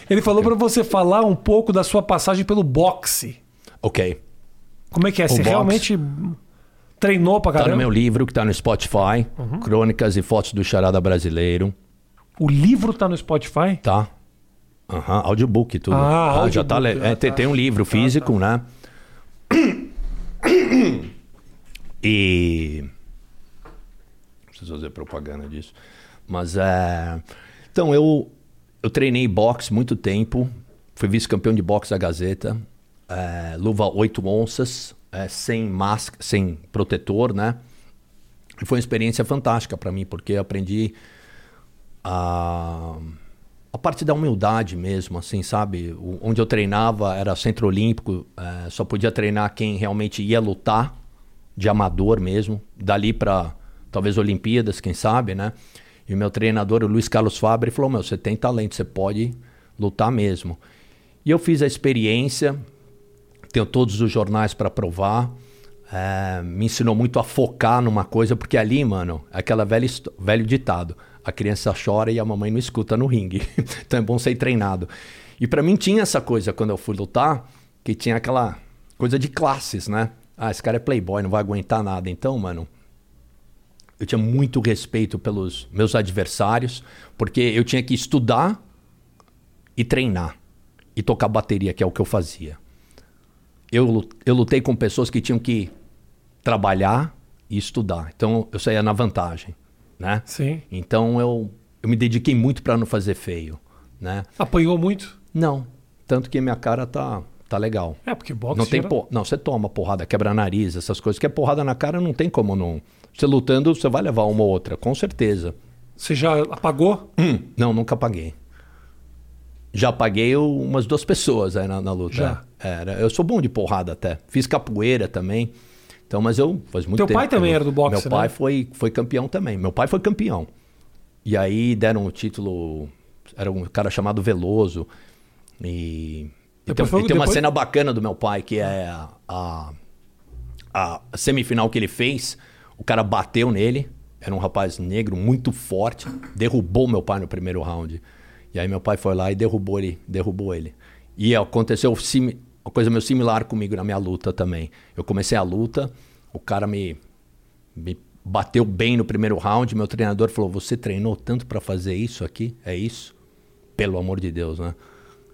Ele falou pra você falar um pouco da sua passagem pelo boxe. Ok. Como é que é? Você boxe. realmente treinou pra Tá caramba? no meu livro que tá no Spotify. Uhum. Crônicas e fotos do charada brasileiro. O livro tá no Spotify? Tá? Aham, audiobook e tudo. Ah, já tá, audiobook, le- é, ah, tem, tá. tem um livro físico, né? E. Não preciso fazer propaganda disso. Mas é. Então, eu, eu treinei boxe muito tempo. Fui vice-campeão de boxe da Gazeta. É, luva 8 onças, é, sem máscara, sem protetor, né? E foi uma experiência fantástica para mim, porque eu aprendi a, a parte da humildade mesmo, assim, sabe? O- onde eu treinava era centro olímpico, eh, só podia treinar quem realmente ia lutar, de amador mesmo, dali para talvez Olimpíadas, quem sabe, né? E o meu treinador, o Luiz Carlos Fabre, falou: Meu, você tem talento, você pode lutar mesmo. E eu fiz a experiência, tenho todos os jornais para provar. É, me ensinou muito a focar numa coisa, porque ali, mano, é aquela velho ditado: a criança chora e a mamãe não escuta no ringue. então é bom ser treinado. E pra mim tinha essa coisa quando eu fui lutar, que tinha aquela coisa de classes, né? Ah, esse cara é playboy, não vai aguentar nada. Então, mano, eu tinha muito respeito pelos meus adversários, porque eu tinha que estudar e treinar e tocar bateria, que é o que eu fazia. Eu, eu lutei com pessoas que tinham que trabalhar e estudar. Então eu saía na vantagem, né? Sim. Então eu, eu me dediquei muito para não fazer feio, né? Apanhou muito? Não, tanto que minha cara tá tá legal. É, porque boxe. Não tem era- por... não, você toma porrada, quebra nariz, essas coisas. Que é porrada na cara, não tem como não. Você lutando, você vai levar uma ou outra, com certeza. Você já apagou? Hum, não, nunca paguei. Já paguei umas duas pessoas aí na, na luta. Já? Era, eu sou bom de porrada até. Fiz capoeira também. Então, mas eu faz muito Teu tempo. pai que eu também não- era do boxe, Meu pai né? foi, foi campeão também. Meu pai foi campeão. E aí deram o título. Era um cara chamado Veloso. E, e tem, foi- e tem uma depois- cena bacana do meu pai, que é a, a, a semifinal que ele fez. O cara bateu nele. Era um rapaz negro muito forte. Derrubou meu pai no primeiro round. E aí meu pai foi lá e derrubou ele. Derrubou ele. E aconteceu simi- uma coisa meio similar comigo na minha luta também. Eu comecei a luta, o cara me, me bateu bem no primeiro round. Meu treinador falou: Você treinou tanto pra fazer isso aqui? É isso? Pelo amor de Deus, né?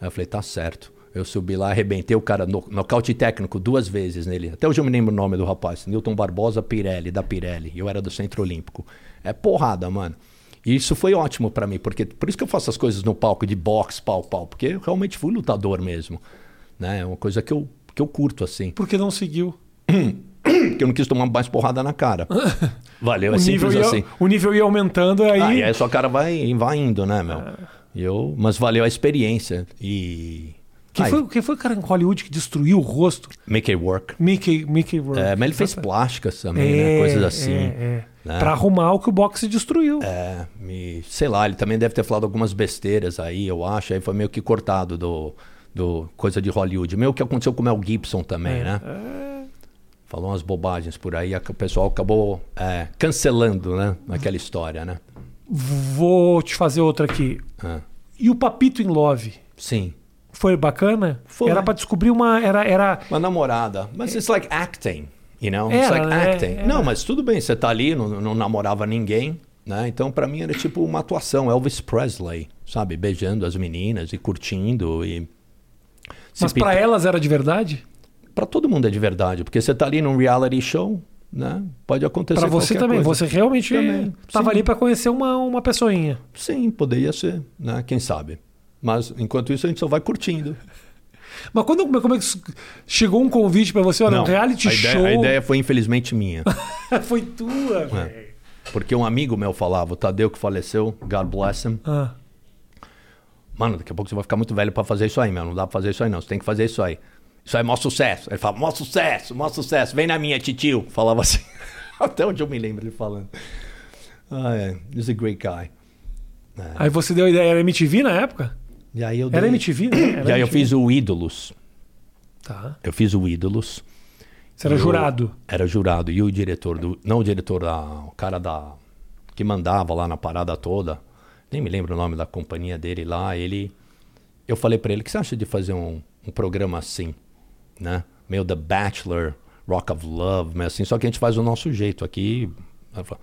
Aí eu falei: Tá certo. Eu subi lá, arrebentei o cara, no, nocaute técnico duas vezes nele. Até hoje eu me lembro o nome do rapaz: Newton Barbosa Pirelli, da Pirelli. Eu era do Centro Olímpico. É porrada, mano. E isso foi ótimo pra mim, porque por isso que eu faço as coisas no palco de boxe, pau, pau, porque eu realmente fui lutador mesmo. Né? É uma coisa que eu, que eu curto, assim. Por que não seguiu? Que eu não quis tomar mais porrada na cara. Valeu, é simples ia, assim. o nível ia aumentando, aí. Ah, e aí o cara vai, vai indo, né, meu? E Eu, mas valeu a experiência. E. Quem, foi, quem foi o cara em Hollywood que destruiu o rosto? Make it work. Mickey, Mickey Rourke. É, mas ele fez plásticas também, né? Coisas assim. É, é. né? Pra arrumar o que o boxe destruiu. É, me, sei lá, ele também deve ter falado algumas besteiras aí, eu acho. Aí foi meio que cortado do, do coisa de Hollywood. Meio que aconteceu com o Mel Gibson também, né? Falou umas bobagens por aí, o pessoal acabou é, cancelando, né? Aquela história, né? Vou te fazer outra aqui. Ah, E o Papito in Love? sim. Foi bacana? Foi. Era pra descobrir uma. Era, era, Uma namorada. Mas it's like acting, you know? It's Era, like né? acting. Era. Não, mas tudo bem, você tá ali, não, não namorava ninguém, né? Então pra mim era tipo uma atuação, Elvis Presley, sabe? Beijando as meninas e curtindo e... mas pita- elas era de verdade? Pra todo mundo é de verdade, porque você tá ali num reality show, né? Pode acontecer Pra você também. coisa. Você realmente Também, tava sim. ali pra conhecer uma, uma pessoinha. Sim, poderia ser, né? Quem sabe. Mas enquanto isso a gente só vai curtindo. Mas quando, como é que chegou um convite pra você? Olha, um reality a ideia, show. A ideia foi infelizmente minha. foi tua, velho. Porque um amigo meu falava, o Tadeu que faleceu, God bless him. Ah. Mano, daqui a pouco você vai ficar muito velho pra fazer isso aí, meu. Não dá pra fazer isso aí, não. Você tem que fazer isso aí. Isso aí é maior sucesso. Ele fala, maior sucesso, maior sucesso. Vem na minha, titio. Falava assim. Até onde eu me lembro ele falando. Ah, é. He's a great guy. Aí você deu a ideia, era MTV na época? E aí eu Era dei- MTV, né? Era E aí eu MTV. fiz o Ídolos. Tá. Eu fiz o Ídolos. Você era jurado. Era jurado. E o diretor do. Não o diretor, da, o cara da. Que mandava lá na parada toda. Nem me lembro o nome da companhia dele lá. Ele. Eu falei pra ele: o que você acha de fazer um, um programa assim? Né? Meio The Bachelor, Rock of Love, meio assim. Só que a gente faz o nosso jeito aqui. Falou,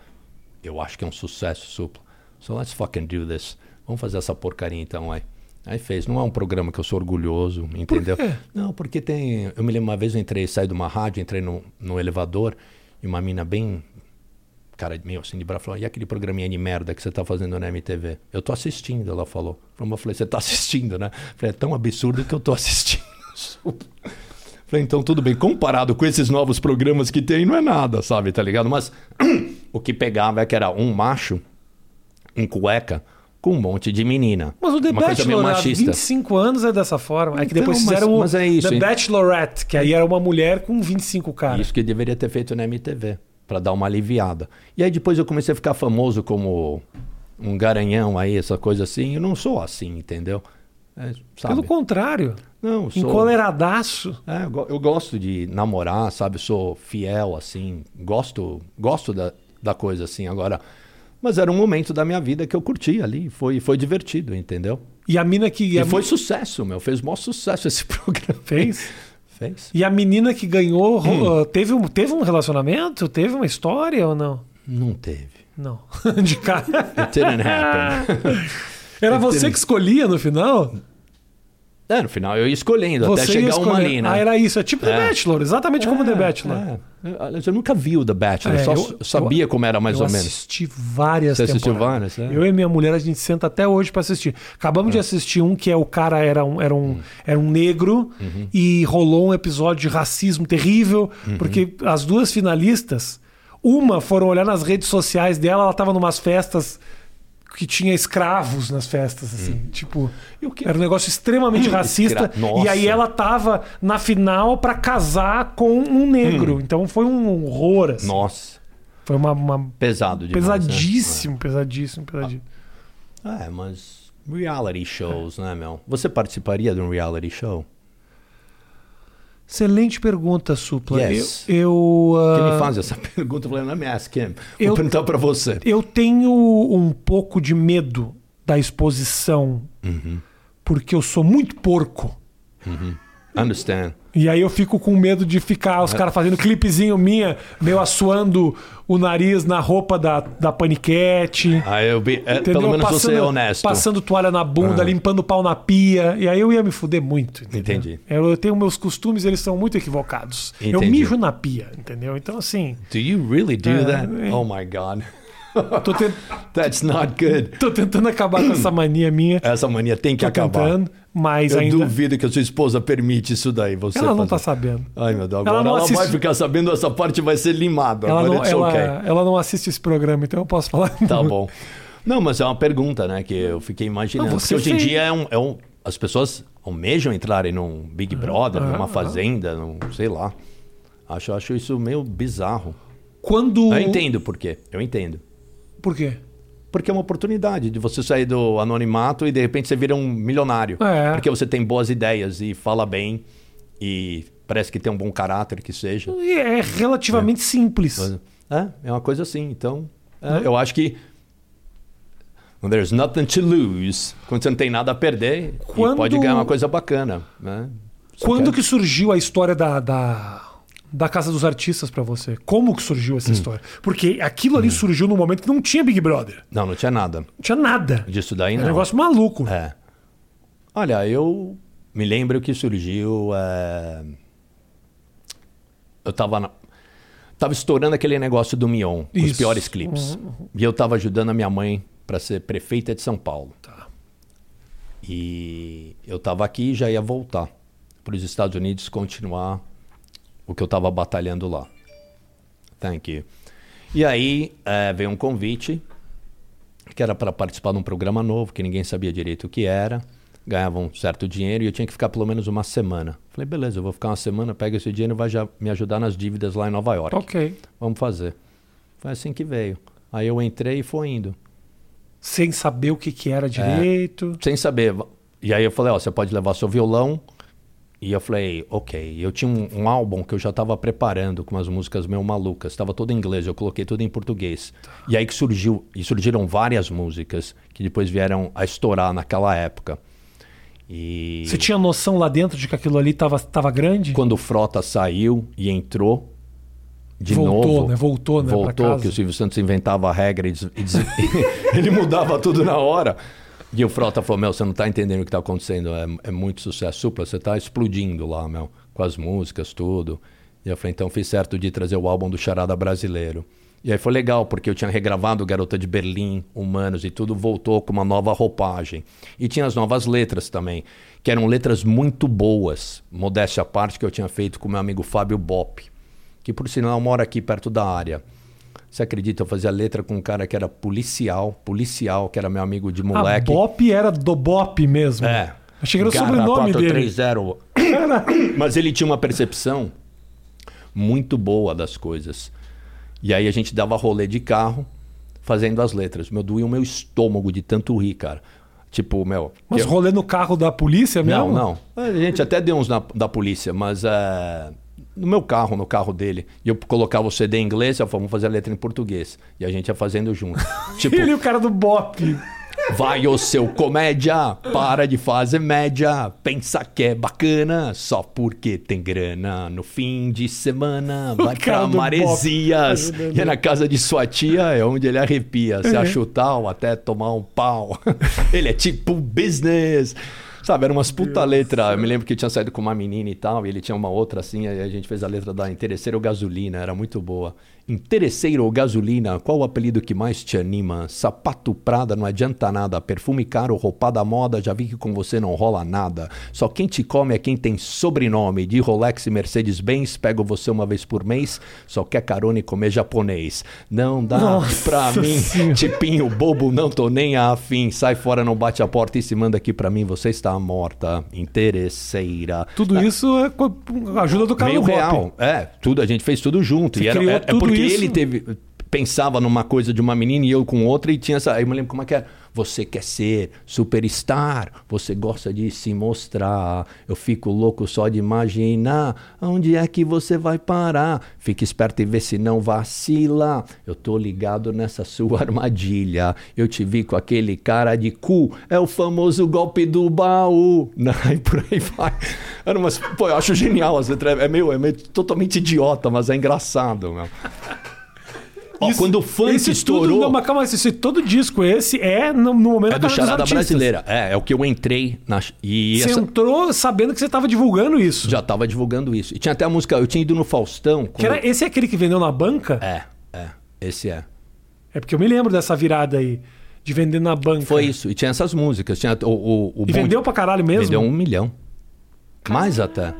Eu acho que é um sucesso, supla. So let's fucking do this. Vamos fazer essa porcaria então, aí. Aí fez. Não é um programa que eu sou orgulhoso, entendeu? quê? Não, porque tem. Eu me lembro uma vez eu entrei, saí de uma rádio, entrei no, no elevador e uma mina bem. Cara, meio assim de braço falou: E aquele programinha de merda que você tá fazendo na MTV? Eu tô assistindo, ela falou. Eu falei: Você tá assistindo, né? Eu falei: É tão absurdo que eu tô assistindo. Falei, então tudo bem, comparado com esses novos programas que tem, não é nada, sabe, tá ligado? Mas o que pegava é que era um macho em cueca com um monte de menina. Mas o The Uma Bachelor há machista. 25 anos é dessa forma. É que Então, depois mas- fizeram o mas é isso, The hein? Bachelorette, que aí era uma mulher com 25 caras. Isso que deveria ter feito na MTV, pra dar uma aliviada. E aí depois eu comecei a ficar famoso como um garanhão aí, essa coisa assim. Eu não sou assim, entendeu? É, sabe? Pelo contrário, Não, sou... encoleradaço. É, eu go- eu gosto de namorar, sabe? Sou fiel, assim. Gosto, gosto da, da coisa, assim. Agora, mas era um momento da minha vida que eu curti ali. Foi, foi divertido, entendeu? E a mina que. E foi sucesso, meu. Fez maior sucesso esse programa. Fez? Fez. E a menina que ganhou, Hum. uh, teve, um, teve um relacionamento? Teve uma história ou não? Não teve. Não. De cara. It didn't happen. Era você que escolhia no final? É, no final eu ia escolhendo até Você ia chegar uma escolher. ali, né? Ah, era isso. É tipo The É. Bachelor, exatamente como The Bachelor. É. Eu, eu nunca vi o The Bachelor, É, só eu- sabia eu- como era mais eu ou menos. assisti várias Você assistiu várias, é? Eu e minha mulher, a gente senta até hoje pra assistir. Acabamos de assistir um que é o cara era um, era um, era um negro Uhum. e rolou um episódio de racismo terrível, Uhum. porque as duas finalistas, uma foram olhar nas redes sociais dela, ela tava numas festas que tinha escravos nas festas, assim, tipo, E o que- era um negócio extremamente racista. Escra-. E aí ela tava na final pra casar com um negro. Então foi um horror, assim. Nossa, Foi uma, uma pesado demais. né? pesadíssimo, pesadíssimo, pesadíssimo. É, mas reality shows, né, meu? Você participaria de um reality show? Excelente pergunta, Supla. Yes. Eu, eu, ah, Que me faz essa pergunta, eu falei, não me ask him. Vou Eu- perguntar pra você. eu tenho um pouco de medo da exposição, Uhum. porque eu sou muito porco. Understand. E aí eu fico com medo de ficar É. os caras fazendo clipezinho minha, meio assoando o nariz na roupa da, da paniquete. Ah, eu be- é, pelo menos você é Passando- honesto. Passando toalha na bunda, Ah. limpando pau na pia. E aí eu ia me fuder muito. entendeu? Entendi. Eu, eu tenho meus costumes, eles são muito equivocados. Eu Entendi. mijo na pia, entendeu? Então, assim, Do you really do É, that? é. Oh my God. Tô, That's not good. tô tentando acabar com essa mania minha. Essa mania tem que Tô acabar. tentando, mas Eu ainda. duvido que a sua esposa permite isso daí. Você Ela não fazer. tá sabendo. Ai, meu Deus. Ela Agora não ela, vai assiste- ficar sabendo, essa parte vai ser limada. Ela Agora não, ela, okay. ela não assiste esse programa, então eu posso falar. Tá bom. Não, mas é uma pergunta, né? Que eu fiquei imaginando. Não, Porque hoje em dia é um, é um- as pessoas almejam entrarem num Big Brother, ah, numa ah. fazenda, num, sei lá. Acho, acho isso meio bizarro. Quando. Eu entendo por quê. Eu entendo. Por quê? Porque é uma oportunidade de você sair do anonimato e de repente você vira um milionário. É. Porque você tem boas ideias e fala bem e parece que tem um bom caráter que seja. E é relativamente simples. É, é uma coisa assim. Então, é, Né? eu acho que there's nothing to lose, quando você não tem nada a perder, Quando- pode ganhar uma coisa bacana. Né? Quando quer- que surgiu a história da, da, da Casa dos Artistas pra você? Como que surgiu Hum. essa história? Porque aquilo ali surgiu num momento que não tinha Big Brother. Não, não tinha nada Não tinha nada. disso daí, não. um negócio maluco. É. Olha, eu me lembro que surgiu. é, Eu tava. Na... Tava estourando aquele negócio do Mion, os piores clipes. E eu tava ajudando a minha mãe para ser prefeita de São Paulo. Tá. E eu tava aqui e já ia voltar. para os Estados Unidos continuar o que eu estava batalhando lá. Thank you. E aí é, veio um convite que era para participar de um programa novo, que ninguém sabia direito o que era. Ganhava um certo dinheiro e eu tinha que ficar pelo menos uma semana. Falei, beleza, eu vou ficar uma semana, pega esse dinheiro e vai já me ajudar nas dívidas lá em Nova York. Ok. Vamos fazer. Foi assim que veio. Aí eu entrei e foi indo. Sem saber o que, que era direito. Sem saber. E aí eu falei, ó, você pode levar seu violão. E eu falei, ok. Eu tinha um, um álbum que eu já estava preparando com umas músicas meio malucas. Estava todo em inglês, eu coloquei tudo em português. E aí que surgiu, e surgiram várias músicas que depois vieram a estourar naquela época. E Você tinha noção lá dentro de que aquilo ali tava, tava grande? quando o Frota saiu e entrou de Voltou, novo, né? Voltou, né, voltou que o Silvio Santos inventava a regra e, e des- ele mudava tudo na hora. E o Frota falou: Meu, você não tá entendendo o que tá acontecendo. É, é muito sucesso. Supla, você tá explodindo lá, meu, com as músicas, tudo. E eu falei: Então fiz certo de trazer o álbum do Charada Brasileiro. E aí foi legal, porque eu tinha regravado Garota de Berlim, Humanos e tudo, voltou com uma nova roupagem. E tinha as novas letras também, que eram letras muito boas, modéstia à parte, que eu tinha feito com meu amigo Fábio Bop, que por sinal mora aqui perto da área. Você acredita? Eu fazia letra com um cara que era policial, policial, que era meu amigo de A moleque. Bop era do Bop mesmo. É. Achei que era o sobrenome dele. 430. Mas ele tinha uma percepção muito boa das coisas. E aí a gente dava rolê de carro fazendo as letras. Meu, doía o meu estômago de tanto rir, cara. Tipo, meu. Mas eu- rolê no carro da polícia mesmo? Não, não. A gente até deu uns na- da polícia, mas é, no meu carro, no carro dele. E eu colocava o CD em inglês, eu falava, vamos fazer a letra em português. E a gente ia fazendo junto. tipo, Ele e o cara do Bop. Vai, ô seu comédia, para de fazer média. Pensa que é bacana, só porque tem grana. No fim de semana, vai pra Maresias. E é na casa de sua tia, é onde ele arrepia. Se Uhum. acha tal, até tomar um pau. ele é tipo business. Sabe, era umas puta letra. Eu me lembro que eu tinha saído com uma menina e tal, e ele tinha uma outra assim, aí a gente fez a letra da Interesseiro Gasolina, era muito boa. Interesseiro ou gasolina, qual o apelido que mais te anima? Sapato Prada não adianta nada, perfume caro, roupa da moda, já vi que com você não rola nada. Só quem te come é quem tem sobrenome. De Rolex e Mercedes-Benz, pego você uma vez por mês, só quer carona e comer japonês. Não dá Nossa pra mim, Senhora. tipinho bobo, não tô nem afim. Sai fora, não bate a porta e se manda aqui pra mim, você está morta. Interesseira. Tudo isso é com a ajuda do cara Meio do real. É, tudo, a gente fez tudo junto. Você e era, é, é tudo porque isso? ele teve. Pensava numa coisa de uma menina e eu com outra, e tinha essa. Aí eu me lembro como é que era. Você quer ser superstar, você gosta de se mostrar. Eu fico louco só de imaginar onde é que você vai parar. Fique esperto e vê se não vacila. Eu tô ligado nessa sua armadilha. Eu te vi com aquele cara de cu. É o famoso golpe do baú. E por aí vai. Era umas, pô, eu acho genial as letras. É meio, é meio totalmente idiota, mas é engraçado, meu. Ó, Isso- quando o funk esse estourou. Tudo, não, mas calma, esse, todo disco esse é no, no momento É do da Charada. Brasileira. É, é o que eu entrei na. E Você essa- entrou sabendo que você estava divulgando isso. já tava divulgando isso. E tinha até a música. Eu tinha ido no Faustão. Que era, esse é aquele que vendeu na banca? É, é. Esse é. É porque eu me lembro dessa virada aí. De vender na banca. Foi isso. E tinha essas músicas. Tinha o, o, o E Bom vendeu pra caralho mesmo? Vendeu um milhão. Mais até.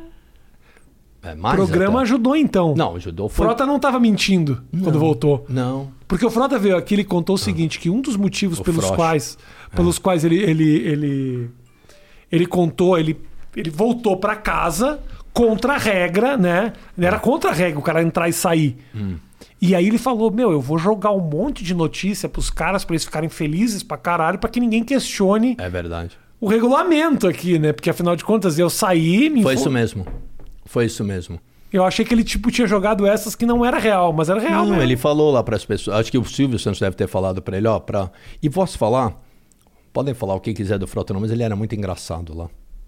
É, O mais programa até. ajudou então. Não, ajudou. Foi... Frota não tava mentindo quando voltou. Não. Porque o Frota veio aqui e contou o seguinte: que um dos motivos O pelos quais, pelos quais ele, ele, ele, ele contou, ele, ele voltou pra casa contra a regra, né? Era contra a regra o cara entrar e sair. E aí ele falou: Meu, eu vou jogar um monte de notícia pros caras pra eles ficarem felizes pra caralho, pra que ninguém questione É verdade. o regulamento aqui, né? Porque afinal de contas eu saí, me Foi info- isso mesmo. Foi isso mesmo. Eu achei que ele tipo tinha jogado essas que não era real, mas era real Não, mesmo. ele falou lá para as pessoas. Acho que o Silvio Santos deve ter falado para ele, ó, pra... E posso falar? Podem falar o que quiser do Frota, não, mas ele era muito engraçado lá.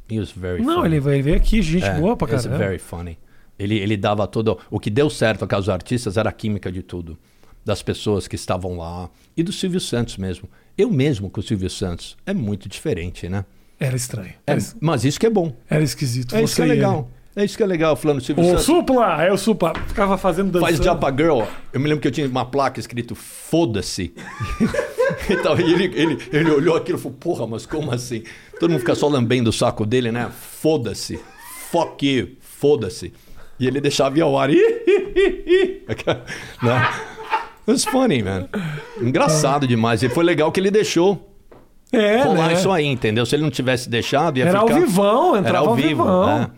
He was very Não, funny. ele, ele veio aqui, gente É, boa pra he was caramba. very funny. Ele, ele dava todo... O que deu certo a casa dos artistas era a química de tudo. Das pessoas que estavam lá. E do Silvio Santos mesmo. Eu mesmo com o Silvio Santos. É muito diferente, né? Era estranho. É, Era, mas isso que é bom. era esquisito. É isso que é legal. É isso que é legal, falando Silvio. O Santos. Supla! É o Supla. Ficava fazendo dançando. Faz Japa Girl. Eu me lembro que eu tinha uma placa escrito Foda-se. então, e ele, ele, ele olhou aquilo e falou: Porra, mas como assim? Todo mundo fica só lambendo o saco dele, né? Foda-se. fuck you, foda-se. E ele deixava ir ao ar. né? It was funny, man. Engraçado demais. E foi legal que ele deixou É, rolar né? isso aí, entendeu? Se ele não tivesse deixado, ia Era ficar... ao vivão, entrava Era ao ao vivo, vivão. né?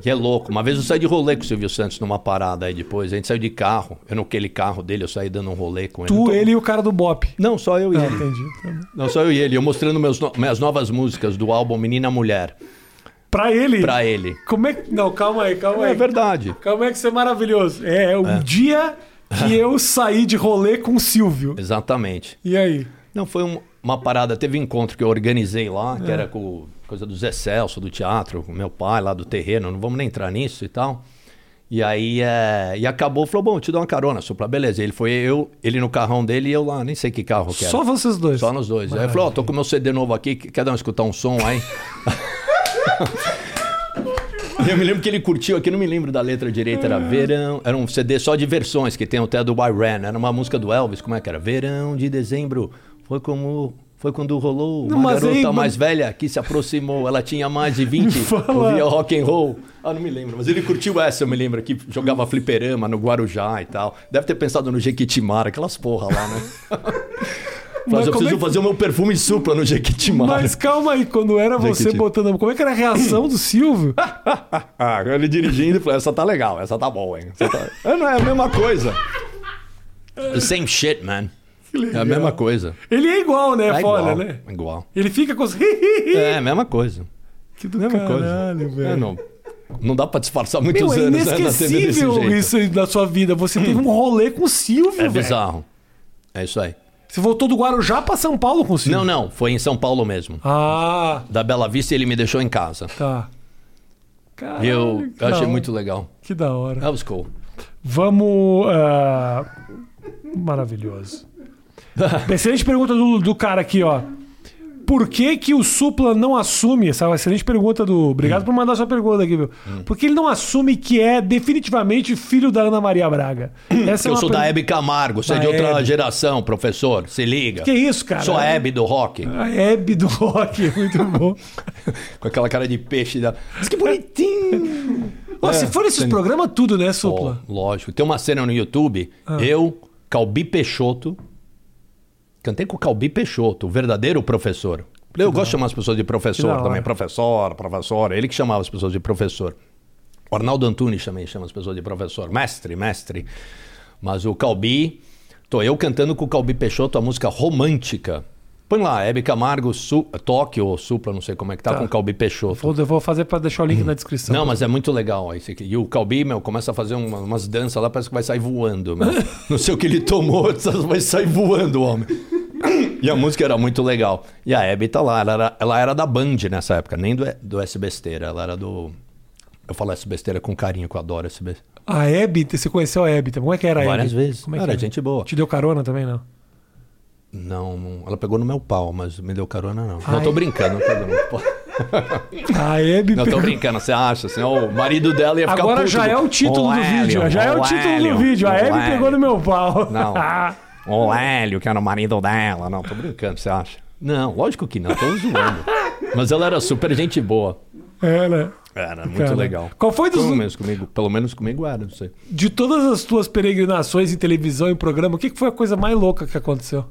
Que é louco. Uma vez eu saí de rolê com o Silvio Santos numa parada aí depois. A gente saiu de carro. Eu naquele carro dele, eu saí dando um rolê com ele. Tu, tô- ele e o cara do Bop. Não, só eu e Ah, ele. entendi. Não, só eu e ele. Eu mostrando meus no- minhas novas músicas do álbum Menina Mulher Pra ele. pra ele. Como é que. Não, calma aí, calma É aí. verdade. Calma aí que isso é maravilhoso. É, o dia que eu saí de rolê com o Silvio. Exatamente. E aí? Não, foi um- uma parada. Teve um encontro que eu organizei lá, que era com coisa do Zé Celso, do teatro, meu pai lá do terreno. Não vamos nem entrar nisso e tal. E aí, é, e acabou, falou, bom, eu te dou uma carona, Supla. Beleza, ele foi eu, ele no carrão dele e eu lá, nem sei que carro que era. Só vocês dois. Só nos dois. Aí ele falou, ó, tô com meu CD novo aqui, quer dar um escutar um som aí? Eu me lembro que ele curtiu aqui, não me lembro da letra direita, era Verão. Era um CD só de versões, que tem até do Byran. Era uma música do Elvis, como é que era? Verão de dezembro. Foi como. Foi quando rolou Não, uma mas garota aí, mas- mais velha que se aproximou. Ela tinha mais de 20, Fala. ouvia rock and roll. Ah, não me lembro. Mas ele curtiu essa, eu me lembro, que jogava fliperama no Guarujá e tal. Deve ter pensado no Jequitimara, aquelas porra lá, né? Mas Mas eu preciso é que- fazer o meu perfume supla no Jequitimara. Mas calma aí, quando era você botando. Como é que era a reação do Silvio? Ah, ele dirigindo e falou: essa tá legal, essa tá boa, hein? Tá... É, não é a mesma coisa. The same shit, man. É a mesma coisa. Ele é igual, né? É Foda, igual. né? é Igual. Ele fica com os. É a mesma coisa. que do Mesma caralho, coisa. velho. É, não, não dá pra disfarçar muitos Meu, é anos né, na TV desse jeito. isso da sua vida. Você teve um rolê com o Silvio, É velho. bizarro. É isso aí. Você voltou do Guarujá pra São Paulo com o Silvio? Não, não, foi em São Paulo mesmo. Ah, Da Bela Vista e ele me deixou em casa. tá. Caralho, eu, eu achei muito legal. Que da hora. That was cool. Vamos. ah, Maravilhoso. Excelente pergunta do, do cara aqui, ó. Por que, que o Supla não assume? Essa é uma excelente pergunta do. Obrigado por mandar sua pergunta aqui, viu? Por que ele não assume que é definitivamente filho da Ana Maria Braga? Essa Porque é eu uma sou da pergunta- Hebe Camargo, você é Da de outra Hebe. geração, professor. Se liga. Que isso, cara? Sou a Hebe do rock. A Hebe do rock, muito bom. Com aquela cara de peixe da. Mas que bonitinho! Ó, se for esses programas, tudo, né, Ó, Supla? lógico. Tem uma cena no YouTube, Ah. eu, Calbi Peixoto. Cantei com o Calbi Peixoto, o verdadeiro professor. Eu gosto de chamar as pessoas de Que professor também. Professor, professor. Ele que chamava as pessoas de professor. O Arnaldo Antunes também chama as pessoas de professor. Mestre, mestre. Mas o Calbi. Tô eu cantando com o Calbi Peixoto a música romântica. Põe lá, Hebe Camargo, Su, Tóquio ou Supla, não sei como é que tá, Tá. com o Calbi Peixoto. Vou, eu vou fazer pra deixar o link na descrição. Não, mas é muito legal esse aqui. E o Calbi, meu, começa a fazer uma- umas danças lá, parece que vai sair voando, meu. Não sei o que ele tomou, vai sair voando o homem. E a música era muito legal. E a Hebe tá lá, ela era, ela era da Band nessa época, nem do, do SBesteira, ela era do... Eu falo SBesteira com carinho, que eu adoro SB. A Hebe, você conheceu a Hebe? Como é que era a Hebe? Várias vezes. Como é que era gente boa. Te deu carona também, não? Não, não- ela pegou no meu pau, mas me deu carona não. Ai. Não, tô brincando, não pegou no meu pau. A Hebe Não, tô pegou- brincando, você acha assim, ó, o marido dela ia ficar Agora já é o título do vídeo. Já é o título do vídeo. A Hebe pegou no meu pau. Não. O Hélio, que era o marido dela. Não, tô brincando, você acha? Não, lógico que não, tô zoando. Mas ela era super gente boa. É, né? Era muito Cara. legal. Qual foi dos, Pelo menos comigo, pelo menos comigo era, não sei. de todas as tuas peregrinações em televisão e programa, o que foi a coisa mais louca que aconteceu?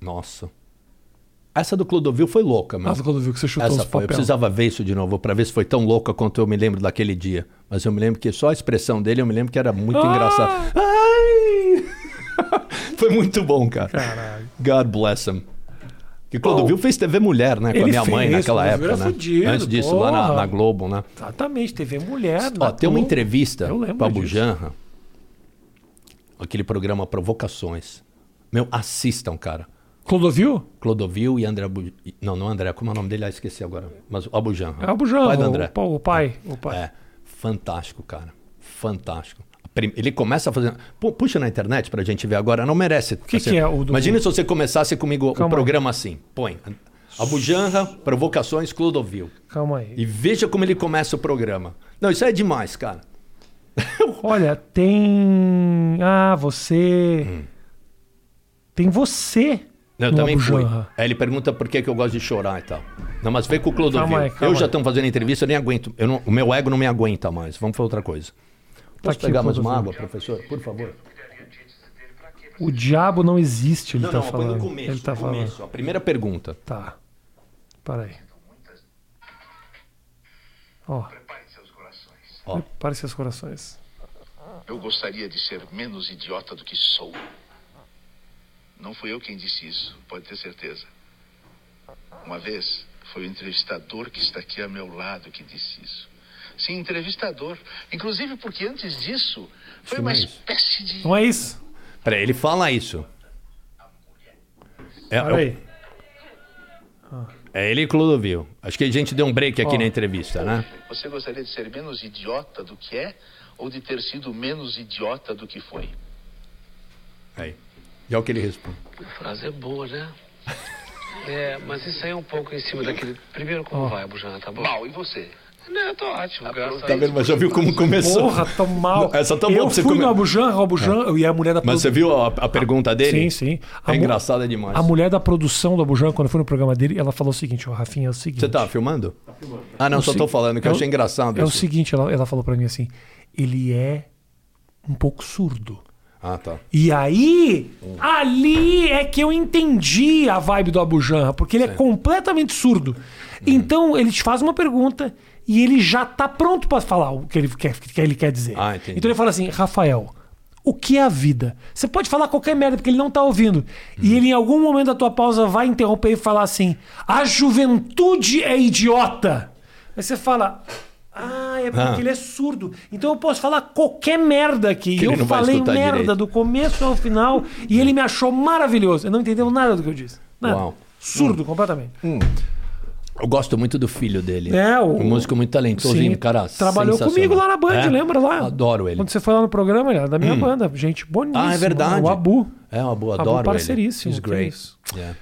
Nossa. Essa do Clodovil foi louca, meu. Nossa, quando viu que você chutou Essa os foi. Eu papéis. precisava ver isso de novo pra ver se foi tão louca quanto eu me lembro daquele dia. Mas eu me lembro que só a expressão dele, eu me lembro que era muito Ah! engraçado. Ai! foi muito bom, cara. Caralho. God bless him. Que Clodovil fez TV Mulher, né? Com a minha mãe fez, naquela Clodovil época, né? fudido, Antes disso, lá na, porra. na Globo, né? Exatamente, TV Mulher. Ó, tem uma entrevista Eu lembro com a disso. Bujanra, aquele programa Provocações. Meu, assistam, cara. Clodovil? Clodovil e André Abu... Não, não André, como é o nome dele? Ah, esqueci agora. Mas o Abujanra. É o Pai do André. O, o pai. O pai. É, fantástico, cara. Fantástico. Ele começa a fazer. Pu- Puxa na internet pra gente ver agora. Não merece. O que que é o do- Imagina se você começasse comigo Calma o programa assim. Põe. Abujanra, Provocações, Clodovil. Calma aí. E veja como ele começa o programa. Não, isso é demais, cara. Olha, tem. Ah, você. Hum. Tem você. Não, eu no também fui. Aí ele pergunta por que, que eu gosto de chorar e tal. Não, mas vem com o Clodovil. Calma aí, calma eu já estamos fazendo entrevista, eu nem aguento. Eu não- o meu ego não me aguenta mais. Vamos para outra coisa. Posso aqui pegar mais uma água, professor? Por favor. O diabo não existe, ele Não, tá não, falando. no começo. ele tá no falando. começo. A primeira pergunta. Tá. Para aí. Ó, Prepare seus corações. Ó. pare seus corações. Eu gostaria de ser menos idiota do que sou. Não fui eu quem disse isso, pode ter certeza. Uma vez foi o entrevistador que está aqui a meu lado que disse isso. Sim, entrevistador. Inclusive porque antes disso foi Sim, uma mas- espécie de. Não é isso? Peraí, ele fala isso. É, aí. é ele e Clodovil. Acho que a gente deu um break aqui Ó. na entrevista, né? Você gostaria de ser menos idiota do que é ou de ter sido menos idiota do que foi? Aí. Já o que ele responde. A frase é boa, né? É, mas isso aí é um pouco em cima daquele. Primeiro, como vai, Bujana, tá bom? Mal, e você? Não, eu tô ótimo, graças a Tá vendo? Mas já viu como começou? Porra, tão mal. Essa tá eu boa pra você fui comer. no Abu Janra, o Abu Janra, e a mulher da Mas você viu a, a pergunta dele? Sim, sim. É mu- engraçada demais. A mulher da produção do Abu Janra, quando eu fui no programa dele, ela falou o seguinte, ó, Rafinha, é o seguinte... Você tá filmando? Ah, não, É o só se- tô falando que eu é o- achei engraçado É o isso. seguinte, ela, ela falou pra mim assim, ele é um pouco surdo. Ah, tá. E aí, ali é que eu entendi a vibe do Abu Janra, porque ele é completamente surdo. Então, ele te faz uma pergunta e ele já tá pronto pra falar o que ele quer, que ele quer dizer. Ah, entendi. Então ele fala assim, Rafael, o que é a vida? Você pode falar qualquer merda, porque ele não tá ouvindo. E ele, em algum momento da tua pausa, vai interromper e falar assim: a juventude é idiota. Aí você fala. Ah, é porque Ah. ele é surdo. Então eu posso falar qualquer merda aqui. Que ele eu falei merda direito. do começo ao final e ele me achou maravilhoso. Eu não entendeu nada do que eu disse. Nada. Uau. Surdo completamente. Eu gosto muito do filho dele. É, o- Um músico muito talentoso, Sim, cara Trabalhou comigo lá na Band, É? lembra lá? Adoro ele. Quando você foi lá no programa, ele era da minha banda. Gente boníssima. Ah, é verdade. O Abu. É, o Abu, Abu adoro parceiríssimo, ele. He's great. Yeah.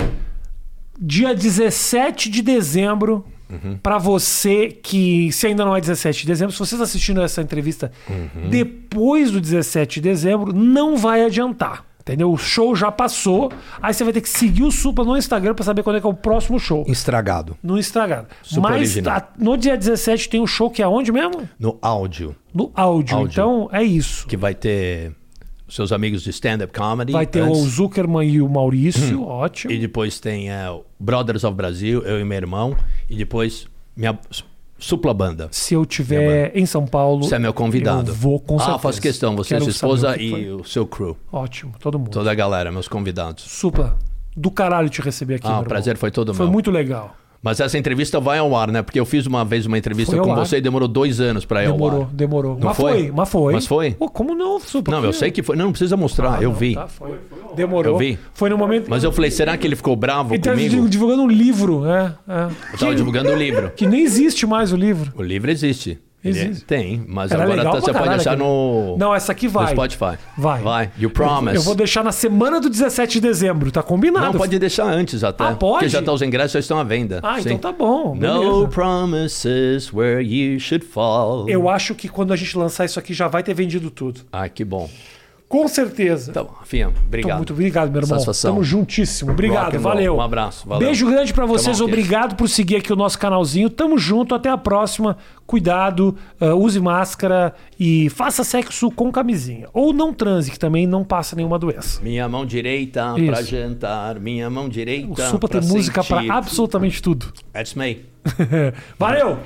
Dia 17 de dezembro. Uhum. Pra você que, se ainda não é 17 de dezembro, se você está assistindo essa entrevista Uhum. depois do 17 de dezembro, não vai adiantar. Entendeu? O show já passou. Aí você vai ter que seguir o Supla no Instagram pra saber quando é que é o próximo show. Estragado. No Instagram. Super Mas original. no dia 17 tem o show que é onde mesmo? No áudio, No áudio. Áudio. Então é isso. que vai ter seus amigos de stand-up comedy. Vai ter antes, o Zuckerman e o Maurício, ótimo. E depois tem é, o Brothers of Brasil, eu e meu irmão. E depois minha supla banda. Se eu tiver em São Paulo, Você é meu convidado. eu vou com certeza. Ah, faço questão. Você, Quero sua esposa o foi. e o seu crew. Ótimo, todo mundo. Toda a galera, meus convidados. Supla, do caralho te receber aqui. Ah, o irmão. prazer foi todo Foi meu. muito legal. Mas essa entrevista vai ao ar, né? Porque eu fiz uma vez uma entrevista com ar. você e demorou dois anos pra ir Demorou, ao ar. demorou. Não mas foi? foi? mas foi. Mas foi? Pô, como não? Não, eu sei que foi. Não, não precisa mostrar, Ah, eu não, vi. tá, foi. Demorou. Eu vi. Foi no momento. Mas eu falei, será que ele ficou bravo Ele tá comigo? divulgando um livro, é. é. Eu tava que, divulgando o livro. que nem existe mais o livro. O livro existe. Ele é- Existe. tem, mas Era agora tá- você pode achar aquele- no, Não, essa aqui no vai. Spotify. Vai. Vai. You promise. Eu vou deixar na semana do 17 de dezembro, tá combinado? Não, pode deixar antes até. Ah, pode? Porque já tá, os ingressos já estão à venda. Ah, Sim. então tá bom. No beleza. promises where you should fall. Eu acho que quando a gente lançar isso aqui já vai ter vendido tudo. Ah, que bom. Com certeza. Então, obrigado. muito obrigado, meu irmão. Satisfação. Tamo juntíssimo. Obrigado, valeu. Um abraço, valeu. Beijo grande pra vocês. Obrigado por seguir aqui o nosso canalzinho. Tamo junto, até a próxima. Cuidado, ah, use máscara e faça sexo com camisinha. Ou não transe, que também não passa nenhuma doença. Minha mão direita Isso. pra jantar, minha mão direita O Supa pra tem música pra absolutamente tudo. That's me. Valeu!